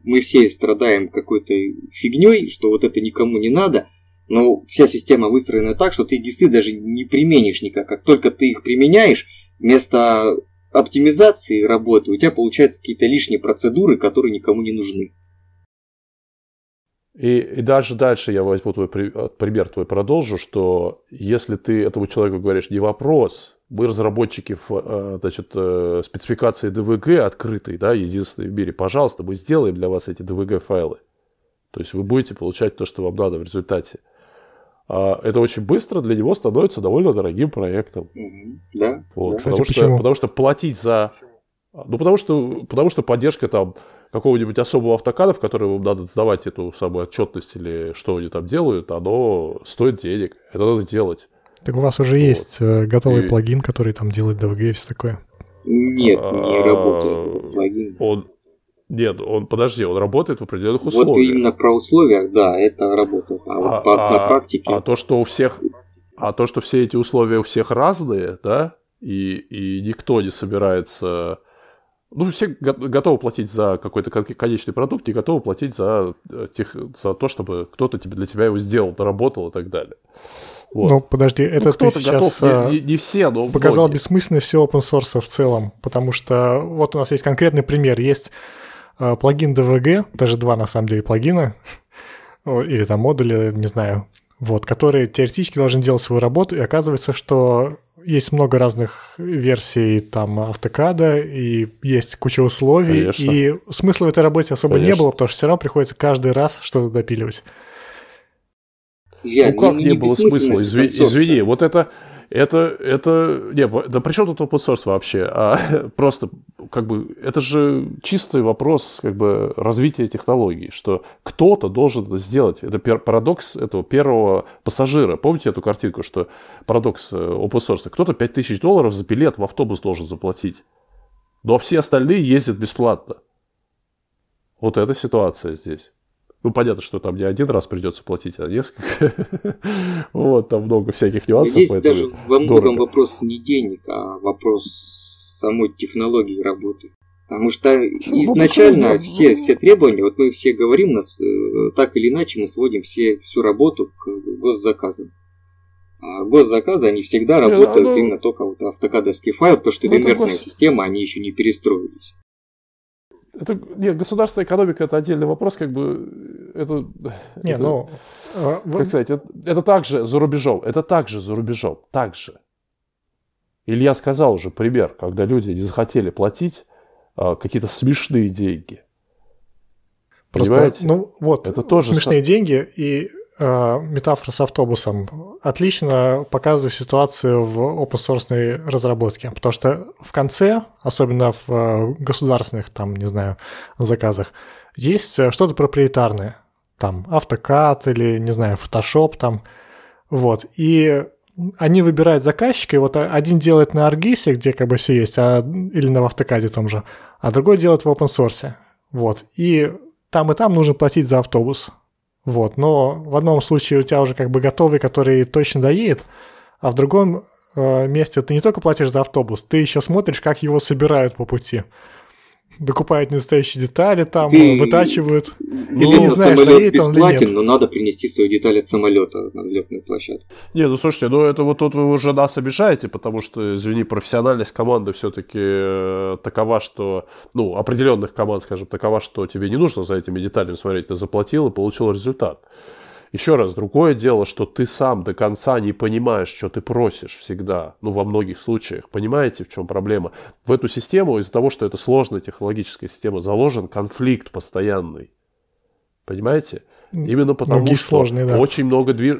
мы все страдаем какой-то фигней, что вот это никому не надо, но вся система выстроена так, что ты гисы даже не применишь никак. Как только ты их применяешь, вместо оптимизации работы у тебя получаются какие-то лишние процедуры, которые никому не нужны. И, и даже дальше я возьму твой пример твой продолжу, что если ты этому человеку говоришь не вопрос, мы разработчики э, значит, э, спецификации DVG открытой, да, единственной в мире. Пожалуйста, мы сделаем для вас эти DVG файлы. То есть вы будете получать то, что вам надо в результате. А это очень быстро для него становится довольно дорогим проектом. Да. Вот, Кстати, потому, почему? Что, потому что платить за... Ну, потому что, потому что поддержка там какого-нибудь особого автокада, в который вам надо сдавать эту самую отчетность или что они там делают, оно стоит денег. Это надо делать. Так у вас уже вот. есть э, готовый и... плагин, который там делает DVG и все такое? Нет, не работает плагин. Он, нет, он, подожди, он работает в определенных условиях. Вот именно про условия, да, это работает. А, вот а, по, а, на практике... А то, что у всех... А то, что все эти условия у всех разные, да, и, и никто не собирается... Ну, все готовы платить за какой-то конечный продукт, не готовы платить за, э, тех, за то, чтобы кто-то тебе, для тебя его сделал, доработал и так далее. Вот. Ну, подожди, ну, это ты сейчас готов, не, не все, но показал многие. бессмысленность всего open source в целом, потому что вот у нас есть конкретный пример. Есть э, плагин DVG, даже два на самом деле плагина, (laughs) или там модули, не знаю, вот, которые теоретически должны делать свою работу, и оказывается, что есть много разных версий там автокада, и есть куча условий, Конечно. и смысла в этой работе особо Конечно. не было, потому что все равно приходится каждый раз что-то допиливать. Я, ну как не, не, не было смысла? Извини, извини, вот это, это, это, не, да при чем тут open source вообще? А, (laughs) просто, как бы, это же чистый вопрос, как бы, развития технологий, что кто-то должен это сделать. Это парадокс этого первого пассажира. Помните эту картинку, что парадокс э, open source? Кто-то 5000 долларов за билет в автобус должен заплатить. А все остальные ездят бесплатно. Вот эта ситуация здесь. Ну, понятно, что там не один раз придется платить, а несколько. (laughs) вот, там много всяких нюансов. Здесь даже во многом вопрос не денег, а вопрос самой технологии работы. Потому что ну, изначально ну, все, все требования, вот мы все говорим, нас э, так или иначе мы сводим все, всю работу к госзаказам. А госзаказы, они всегда Не, работают оно- именно только вот автокадовский файл, потому что Ну, это это инертная гос- система, они еще не перестроились. Это, нет, государственная экономика это отдельный вопрос, как бы это. Не, это- ну... в- как сказать, это, это также за рубежом, это также за рубежом, так же. Илья сказал уже пример, когда люди не захотели платить а, какие-то смешные деньги. Просто, Понимаете? ну вот, Это тоже смешные деньги и метафора с автобусом отлично показывают ситуацию в open source разработке, потому что в конце, особенно в э, государственных, там, не знаю, заказах, есть э, что-то проприетарное, там, автокад или, не знаю, Photoshop там, вот, и они выбирают заказчика, и вот один делает на Аргисе, где как бы все есть, а, или на автокаде том же, а другой делает в open source. Вот. И там и там нужно платить за автобус. Вот. Но в одном случае у тебя уже как бы готовый, который точно доедет, а в другом э, месте ты не только платишь за автобус, ты еще смотришь, как его собирают по пути. Докупают ненастоящие детали, там Ты- э, вытачивают. Ну, ты не знаешь, самолет доедет он или бесплатен, нет. но надо принести свою деталь от самолета на взлетную площадку. Не, ну слушайте, ну это вот тут вы уже нас обижаете, потому что, извини, профессиональность команды все-таки такова, что, ну, определенных команд, скажем, такова, что тебе не нужно за этими деталями смотреть, ты заплатил и получил результат. Еще раз, другое дело, что ты сам до конца не понимаешь, что ты просишь всегда, ну, во многих случаях. Понимаете, в чем проблема? В эту систему, из-за того, что это сложная технологическая система, заложен конфликт постоянный. Понимаете? Именно потому, Многие что сложные, да. очень много движ...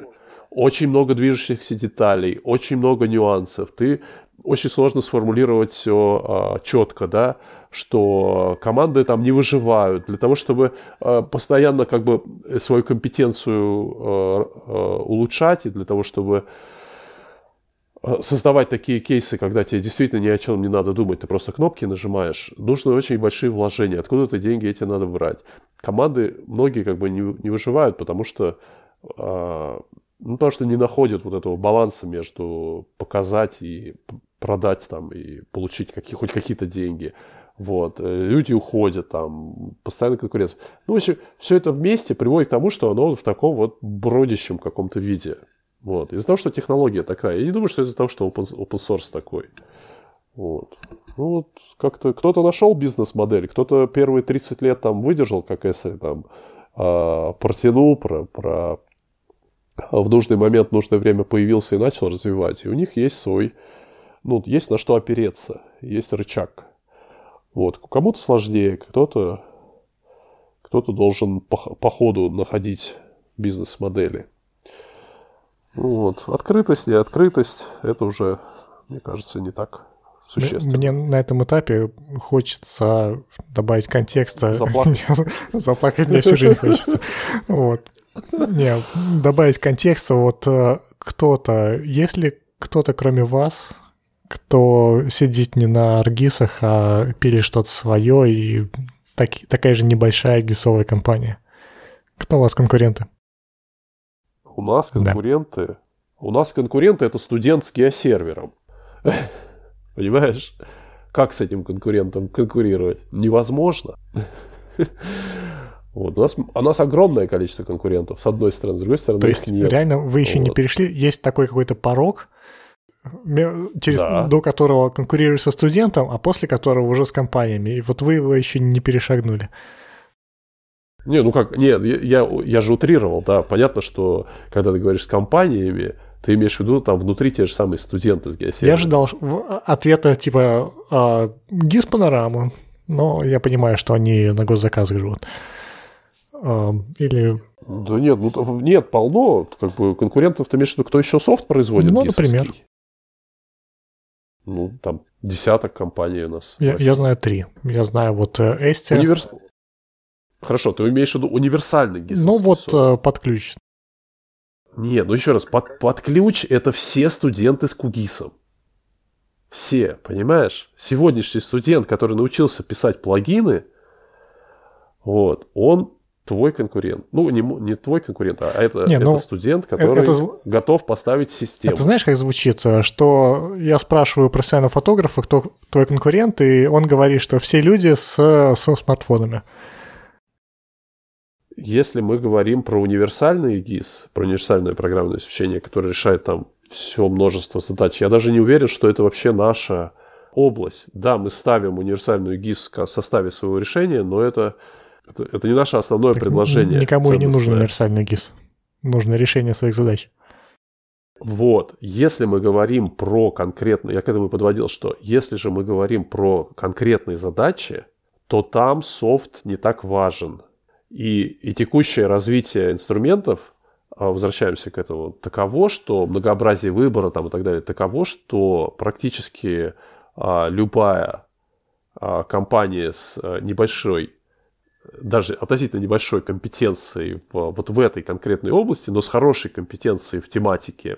очень много движущихся деталей, очень много нюансов. Ты очень сложно сформулировать все четко, да, что команды там не выживают для того, чтобы а, постоянно как бы свою компетенцию а, а, улучшать и для того, чтобы создавать такие кейсы, когда тебе действительно ни о чем не надо думать, ты просто кнопки нажимаешь, нужны очень большие вложения. Откуда-то деньги эти надо брать. Команды, многие как бы не, не выживают, потому что, ну, потому что не находят вот этого баланса между показать и продать там и получить какие, хоть какие-то деньги. Вот. Э, Люди уходят, там, постоянно конкуренция. Ну, в общем, все это вместе приводит к тому, что оно в таком вот бродящем каком-то виде. Вот. Из-за того, что технология такая. Я не думаю, что из-за того, что open, open source такой. Вот. Ну, вот как-то кто-то нашел бизнес-модель, кто-то первые 30 лет там выдержал, как если там а, протянул, про, про а в нужный момент, в нужное время появился и начал развивать. И у них есть свой, ну, есть на что опереться, есть рычаг. Вот. Кому-то сложнее, кто-то кто-то должен по, по ходу находить бизнес-модели. Вот. Открытость, не открытость, это уже, мне кажется, не так существенно. Мне на этом этапе хочется добавить контекста. Заплакать. (laughs) Заплакать мне всю жизнь хочется. Вот. Не, добавить контекста, вот э, кто-то, есть ли кто-то кроме вас, кто сидит не на аргисах, а пили что-то свое и так- такая же небольшая гисовая компания? Кто у вас конкуренты? У нас Да. конкуренты. У нас конкуренты это студент с геосервером. (laughs) Понимаешь? Как с этим конкурентом конкурировать? Невозможно. Вот. У, нас, у нас огромное количество конкурентов, с одной стороны, с другой стороны, То есть нет. реально вы еще не Вот. перешли, есть такой какой-то порог, через, Да. до которого конкурируешь со студентом, а после которого уже с компаниями. И вот вы его еще не перешагнули. Не, ну как, нет, я, я, же утрировал, да. Понятно, что когда ты говоришь с компаниями, ты имеешь в виду там внутри те же самые студенты с геосервера. Я ожидал ответа типа а, ГИС панораму, но я понимаю, что они на госзаказах живут. А, или, Да нет, ну нет, полно. Как бы конкурентов ты имеешь в виду, кто еще софт производит? Ну, гисовский? Ну, там десяток компаний у нас. я, я знаю три. Я знаю вот э, Эсти. Универс- Хорошо, ты имеешь в виду универсальный гисовский Ну вот э, под ключ. Не, ну еще раз, под, под ключ это все студенты с Кугисом. Все, понимаешь? Сегодняшний студент, который научился писать плагины, вот, он твой конкурент. Ну, не, не твой конкурент, а это, Не, это ну, студент, который это готов поставить систему. Это знаешь, как звучит? Э, Что я спрашиваю профессионального фотографа, кто твой конкурент, и он говорит, что все люди с, со смартфонами. Если мы говорим про универсальный ГИС, про универсальное программное обеспечение, которое решает там все множество задач. Я даже не уверен, что это вообще наша область. Да, мы ставим универсальную ГИС в составе своего решения, но это, это, это не наше основное так предложение. Никому и не нужен универсальный ГИС. Нужно решение своих задач. Вот, если мы говорим про конкретные, я к этому подводил, что если же мы говорим про конкретные задачи, то там софт не так важен. И, и текущее развитие инструментов, а, возвращаемся к этому, таково, что многообразие выбора там и так далее, таково, что практически а, любая а, компания с а, небольшой даже относительно небольшой компетенцией в, вот в этой конкретной области, но с хорошей компетенцией в тематике,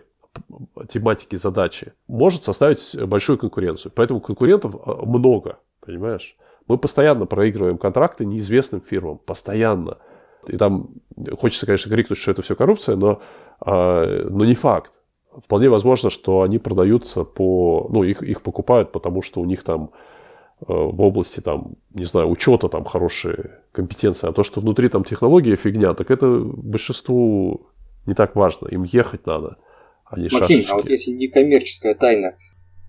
тематике задачи, может составить большую конкуренцию. Поэтому конкурентов а, много, понимаешь? Мы постоянно проигрываем контракты неизвестным фирмам, постоянно. И там хочется, конечно, крикнуть, что это все коррупция, но, а, но не факт. Вполне возможно, что они продаются по... Ну, их, их покупают, потому что у них там в области, там, не знаю, учета там хорошие компетенции, а то, что внутри там технология фигня, так это большинству не так важно. Им ехать надо, а не Максим, шашечки. а вот если не коммерческая тайна,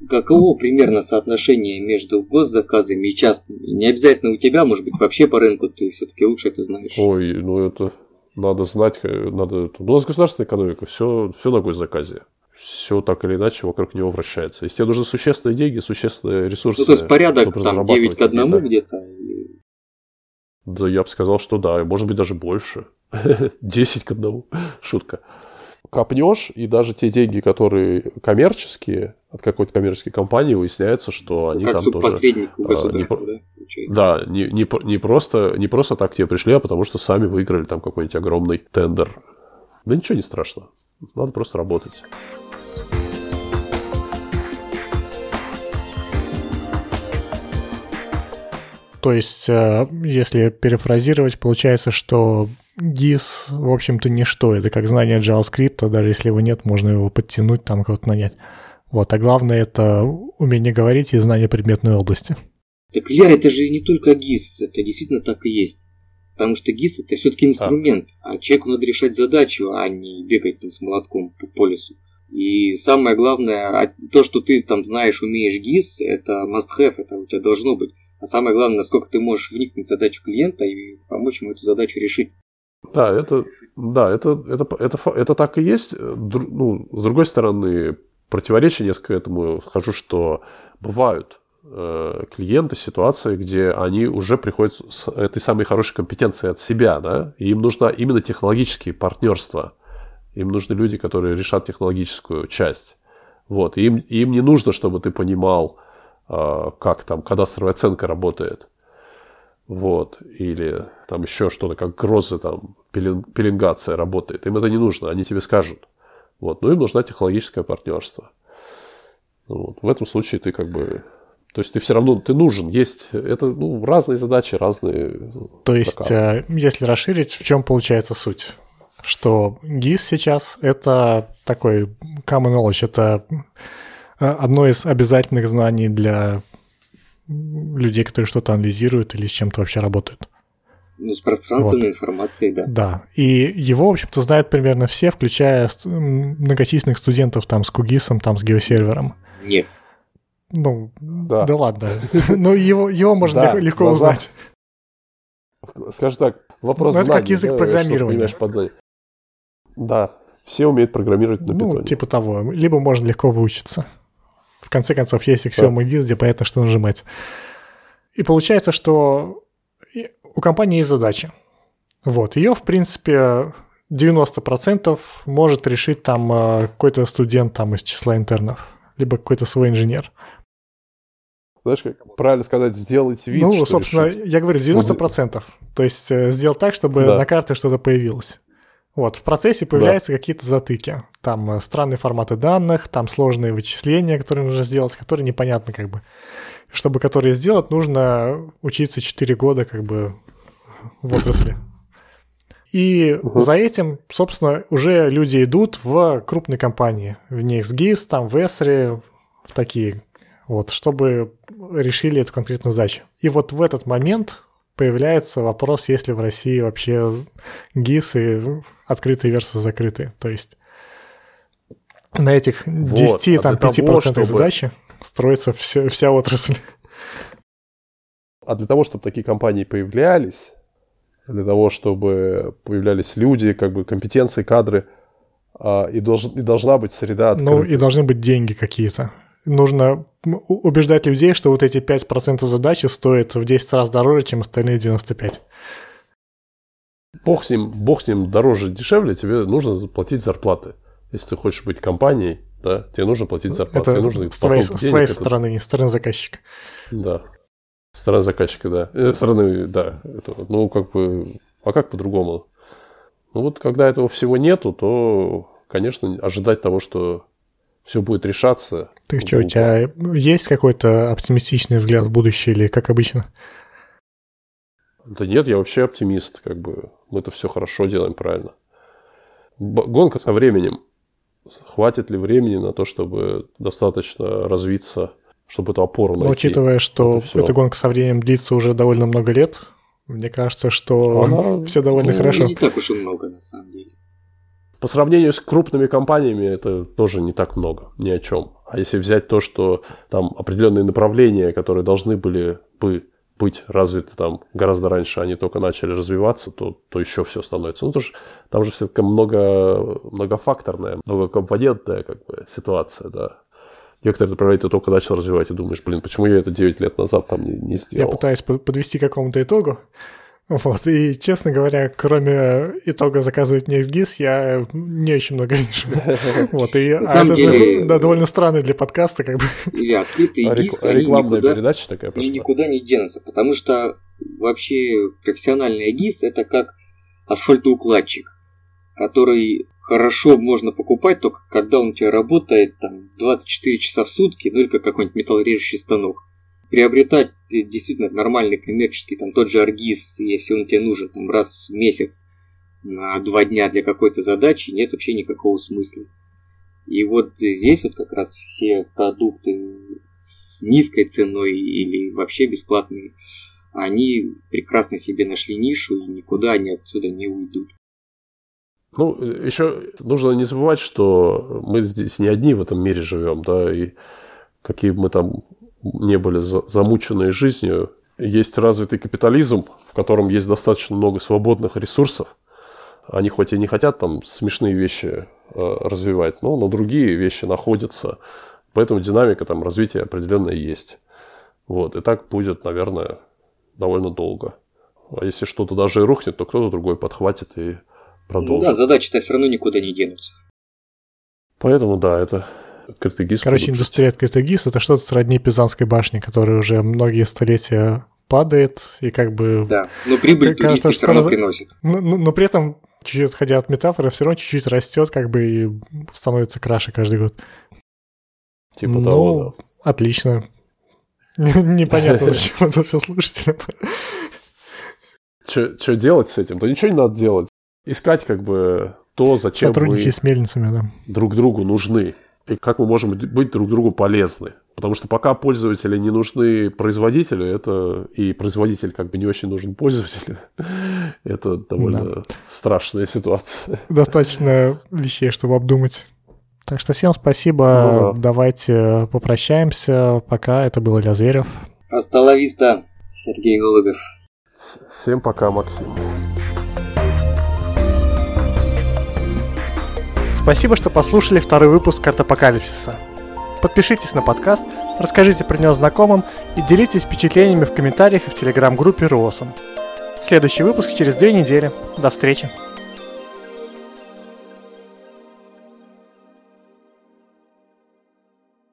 каково примерно соотношение между госзаказами и частными? Не обязательно у тебя, может быть, вообще по рынку, ты все-таки лучше это знаешь. Ой, ну это надо знать, надо... Ну, у нас государственная экономика, все, все на госзаказе все так или иначе вокруг него вращается. Если тебе нужны существенные деньги, существенные ресурсы. Ну, то есть порядок там 9 к 1 где-то? Да, я бы сказал, что да, может быть даже больше. (laughs) 10 к 1. Шутка. Копнешь, и даже те деньги, которые коммерческие, от какой-то коммерческой компании, выясняется, что они как там тоже... посредник у государства, а, не, да? Да, не, не, не, просто, не просто так к тебе пришли, а потому что сами выиграли там какой-нибудь огромный тендер. Да ничего не страшно. Надо просто работать. То есть, э, если перефразировать, получается, что GIS, в общем-то, ничто. Это как знание JavaScript, даже если его нет, можно его подтянуть, там кого-то нанять. Вот, а главное это умение говорить и знание предметной области. Так, Илья, это же не только GIS, это действительно так и есть. Потому что GIS это все-таки инструмент, а. а человеку надо решать задачу, а не бегать там с молотком по, по лесу. И самое главное, а то, что ты там знаешь, умеешь GIS, это must-have, это у тебя должно быть. А самое главное, насколько ты можешь вникнуть в задачу клиента и помочь ему эту задачу решить. Да, это, да, это, это, это, это так и есть. Ну, с другой стороны, противоречие несколько этому скажу, что бывают э, клиенты, ситуации, где они уже приходят с этой самой хорошей компетенцией от себя, да, и им нужно именно технологические партнерства. Им нужны люди, которые решат технологическую часть. Вот, и им, им не нужно, чтобы ты понимал, как там кадастровая оценка работает. Вот. Или там еще что-то, как грозы, там, пеленгация работает. Им это не нужно, они тебе скажут. Вот. Но им нужно технологическое партнерство. Вот. В этом случае ты как бы... То есть ты все равно, ты нужен. Есть это ну, разные задачи, разные То есть, заказы. Э, если расширить, в чем получается суть? Что GIS сейчас это такой common knowledge, это а, одно из обязательных знаний для людей, которые что-то анализируют или с чем-то вообще работают. Ну, с пространственной вот. информацией, да. Да, и его, в общем-то, знают примерно все, включая многочисленных студентов там с Кугисом, там с геосервером. Нет. Ну, да, да ладно. (laughs) Но его, его можно да, легко глаза... узнать. Скажем так, вопрос Ну, это как язык да, программирования. Под... Да, все умеют программировать на Ну, типа того. Либо можно легко выучиться. В конце концов, есть и GIS, где понятно, что нажимать. И получается, что у компании есть задача. Вот, ее, в принципе, 90% может решить там э, какой-то студент там из числа интернов, либо какой-то свой инженер. Знаешь, как правильно сказать, сделать вид, Ну, собственно, решить. я говорю 90%. То есть э, сделать так, чтобы да. на карте что-то появилось. Вот, в процессе появляются да. какие-то затыки. Там э, странные форматы данных, там сложные вычисления, которые нужно сделать, которые непонятно как бы. Чтобы которые сделать, нужно учиться 4 года как бы в отрасли. И угу. за этим, собственно, уже люди идут в крупные компании. В NextGIS, там в Esri, в такие, вот, чтобы решили эту конкретную задачу. И вот в этот момент появляется вопрос, есть ли в России вообще GIS и открытые versus закрытые. То есть На этих 10 вот, там, 5% того, чтобы... задачи строится все, вся отрасль. А для того, чтобы такие компании появлялись, для того, чтобы появлялись люди, как бы компетенции, кадры, а, и, долж, и должна быть среда открыта. Ну, и должны быть деньги какие-то. Нужно убеждать людей, что вот эти 5% задачи стоят в 10 раз дороже, чем остальные 95%. Бог с ним, бог с ним дороже, дешевле, тебе нужно заплатить зарплаты. Если ты хочешь быть компанией, да, тебе нужно платить зарплату. Это тебе нужно с твоей, с твоей это... стороны, с стороны заказчика. Да. Стороны заказчика, да. Э, стороны, да. Это, ну, как бы, а как по-другому? Ну, вот когда этого всего нету, то, конечно, ожидать того, что все будет решаться. Ты что, у тебя есть какой-то оптимистичный взгляд в будущее или как обычно? Да нет, я вообще оптимист, как бы мы это все хорошо делаем правильно. Гонка со временем. Хватит ли времени на то, чтобы достаточно развиться, чтобы эту опору найти? Но учитывая, что это эта гонка со временем длится уже довольно много лет, мне кажется, что Она... (laughs) все довольно ну, хорошо. Не так уж и много, на самом деле. По сравнению с крупными компаниями это тоже не так много, ни о чем. А если взять то, что там определенные направления, которые должны были бы быть развиты там гораздо раньше, они только начали развиваться, то, то еще все становится. Ну, тоже, там же все-таки много, многофакторная, многокомпонентная как бы, ситуация, да. Некоторые направления ты только начал развивать и думаешь, блин, почему я это 9 лет назад там не, не сделал? Я пытаюсь подвести к какому-то итогу. Вот, и, честно говоря, кроме итога заказывать не XGIS, я не очень много вижу. (laughs) Вот, и а это деле, да, довольно странно для подкаста, как бы. Или открытые GIS, они никуда, передача такая пошла. никуда не денутся, потому что вообще профессиональный GIS это как асфальтоукладчик, который хорошо можно покупать только когда он у тебя работает там 24 часа в сутки, ну или как какой-нибудь металлорежущий станок приобретать действительно нормальный коммерческий, там тот же Аргиз, если он тебе нужен там раз в месяц на два дня для какой-то задачи, нет вообще никакого смысла. И вот здесь вот как раз все продукты с низкой ценой или вообще бесплатные, они прекрасно себе нашли нишу и никуда они отсюда не уйдут. Ну, еще нужно не забывать, что мы здесь не одни в этом мире живем, да, и какие бы мы там не были замученные жизнью. Есть развитый капитализм, в котором есть достаточно много свободных ресурсов. Они хоть и не хотят там смешные вещи э, развивать, но на другие вещи находятся. Поэтому динамика там развития определенная есть. Вот. И так будет, наверное, довольно долго. А если что-то даже и рухнет, то кто-то другой подхватит и продолжит. Ну да, задачи-то все равно никуда не денутся. Поэтому да, это открытый ГИС. Короче, индустрия открытый ГИС это что-то сродни Пизанской башни, которая уже многие столетия падает, и как бы... Да, но прибыль кажется, все равно приносит. Но, но, но при этом, чуть-чуть отходя от метафоры, все равно чуть-чуть растет, как бы и становится краше каждый год. Типа ну, того, да. отлично. (laughs) Непонятно, (laughs) зачем это все слушателям. Что делать с этим? Да ничего не надо делать. Искать как бы то, зачем мы с мельницами, да. друг другу нужны и как мы можем быть друг другу полезны. Потому что пока пользователи не нужны производителю, это и производитель как бы не очень нужен пользователю, (laughs) это довольно да. страшная ситуация. Достаточно вещей, чтобы обдумать. Так что всем спасибо. Ну, да. Давайте попрощаемся. Пока. Это был Илья Зверев. Асталависта, Сергей Голубев. Всем пока, Максим. Спасибо, что послушали второй выпуск Картапокалипсиса. Подпишитесь на подкаст, расскажите про него знакомым и делитесь впечатлениями в комментариях и в телеграм-группе Росом. Следующий выпуск через две недели. До встречи!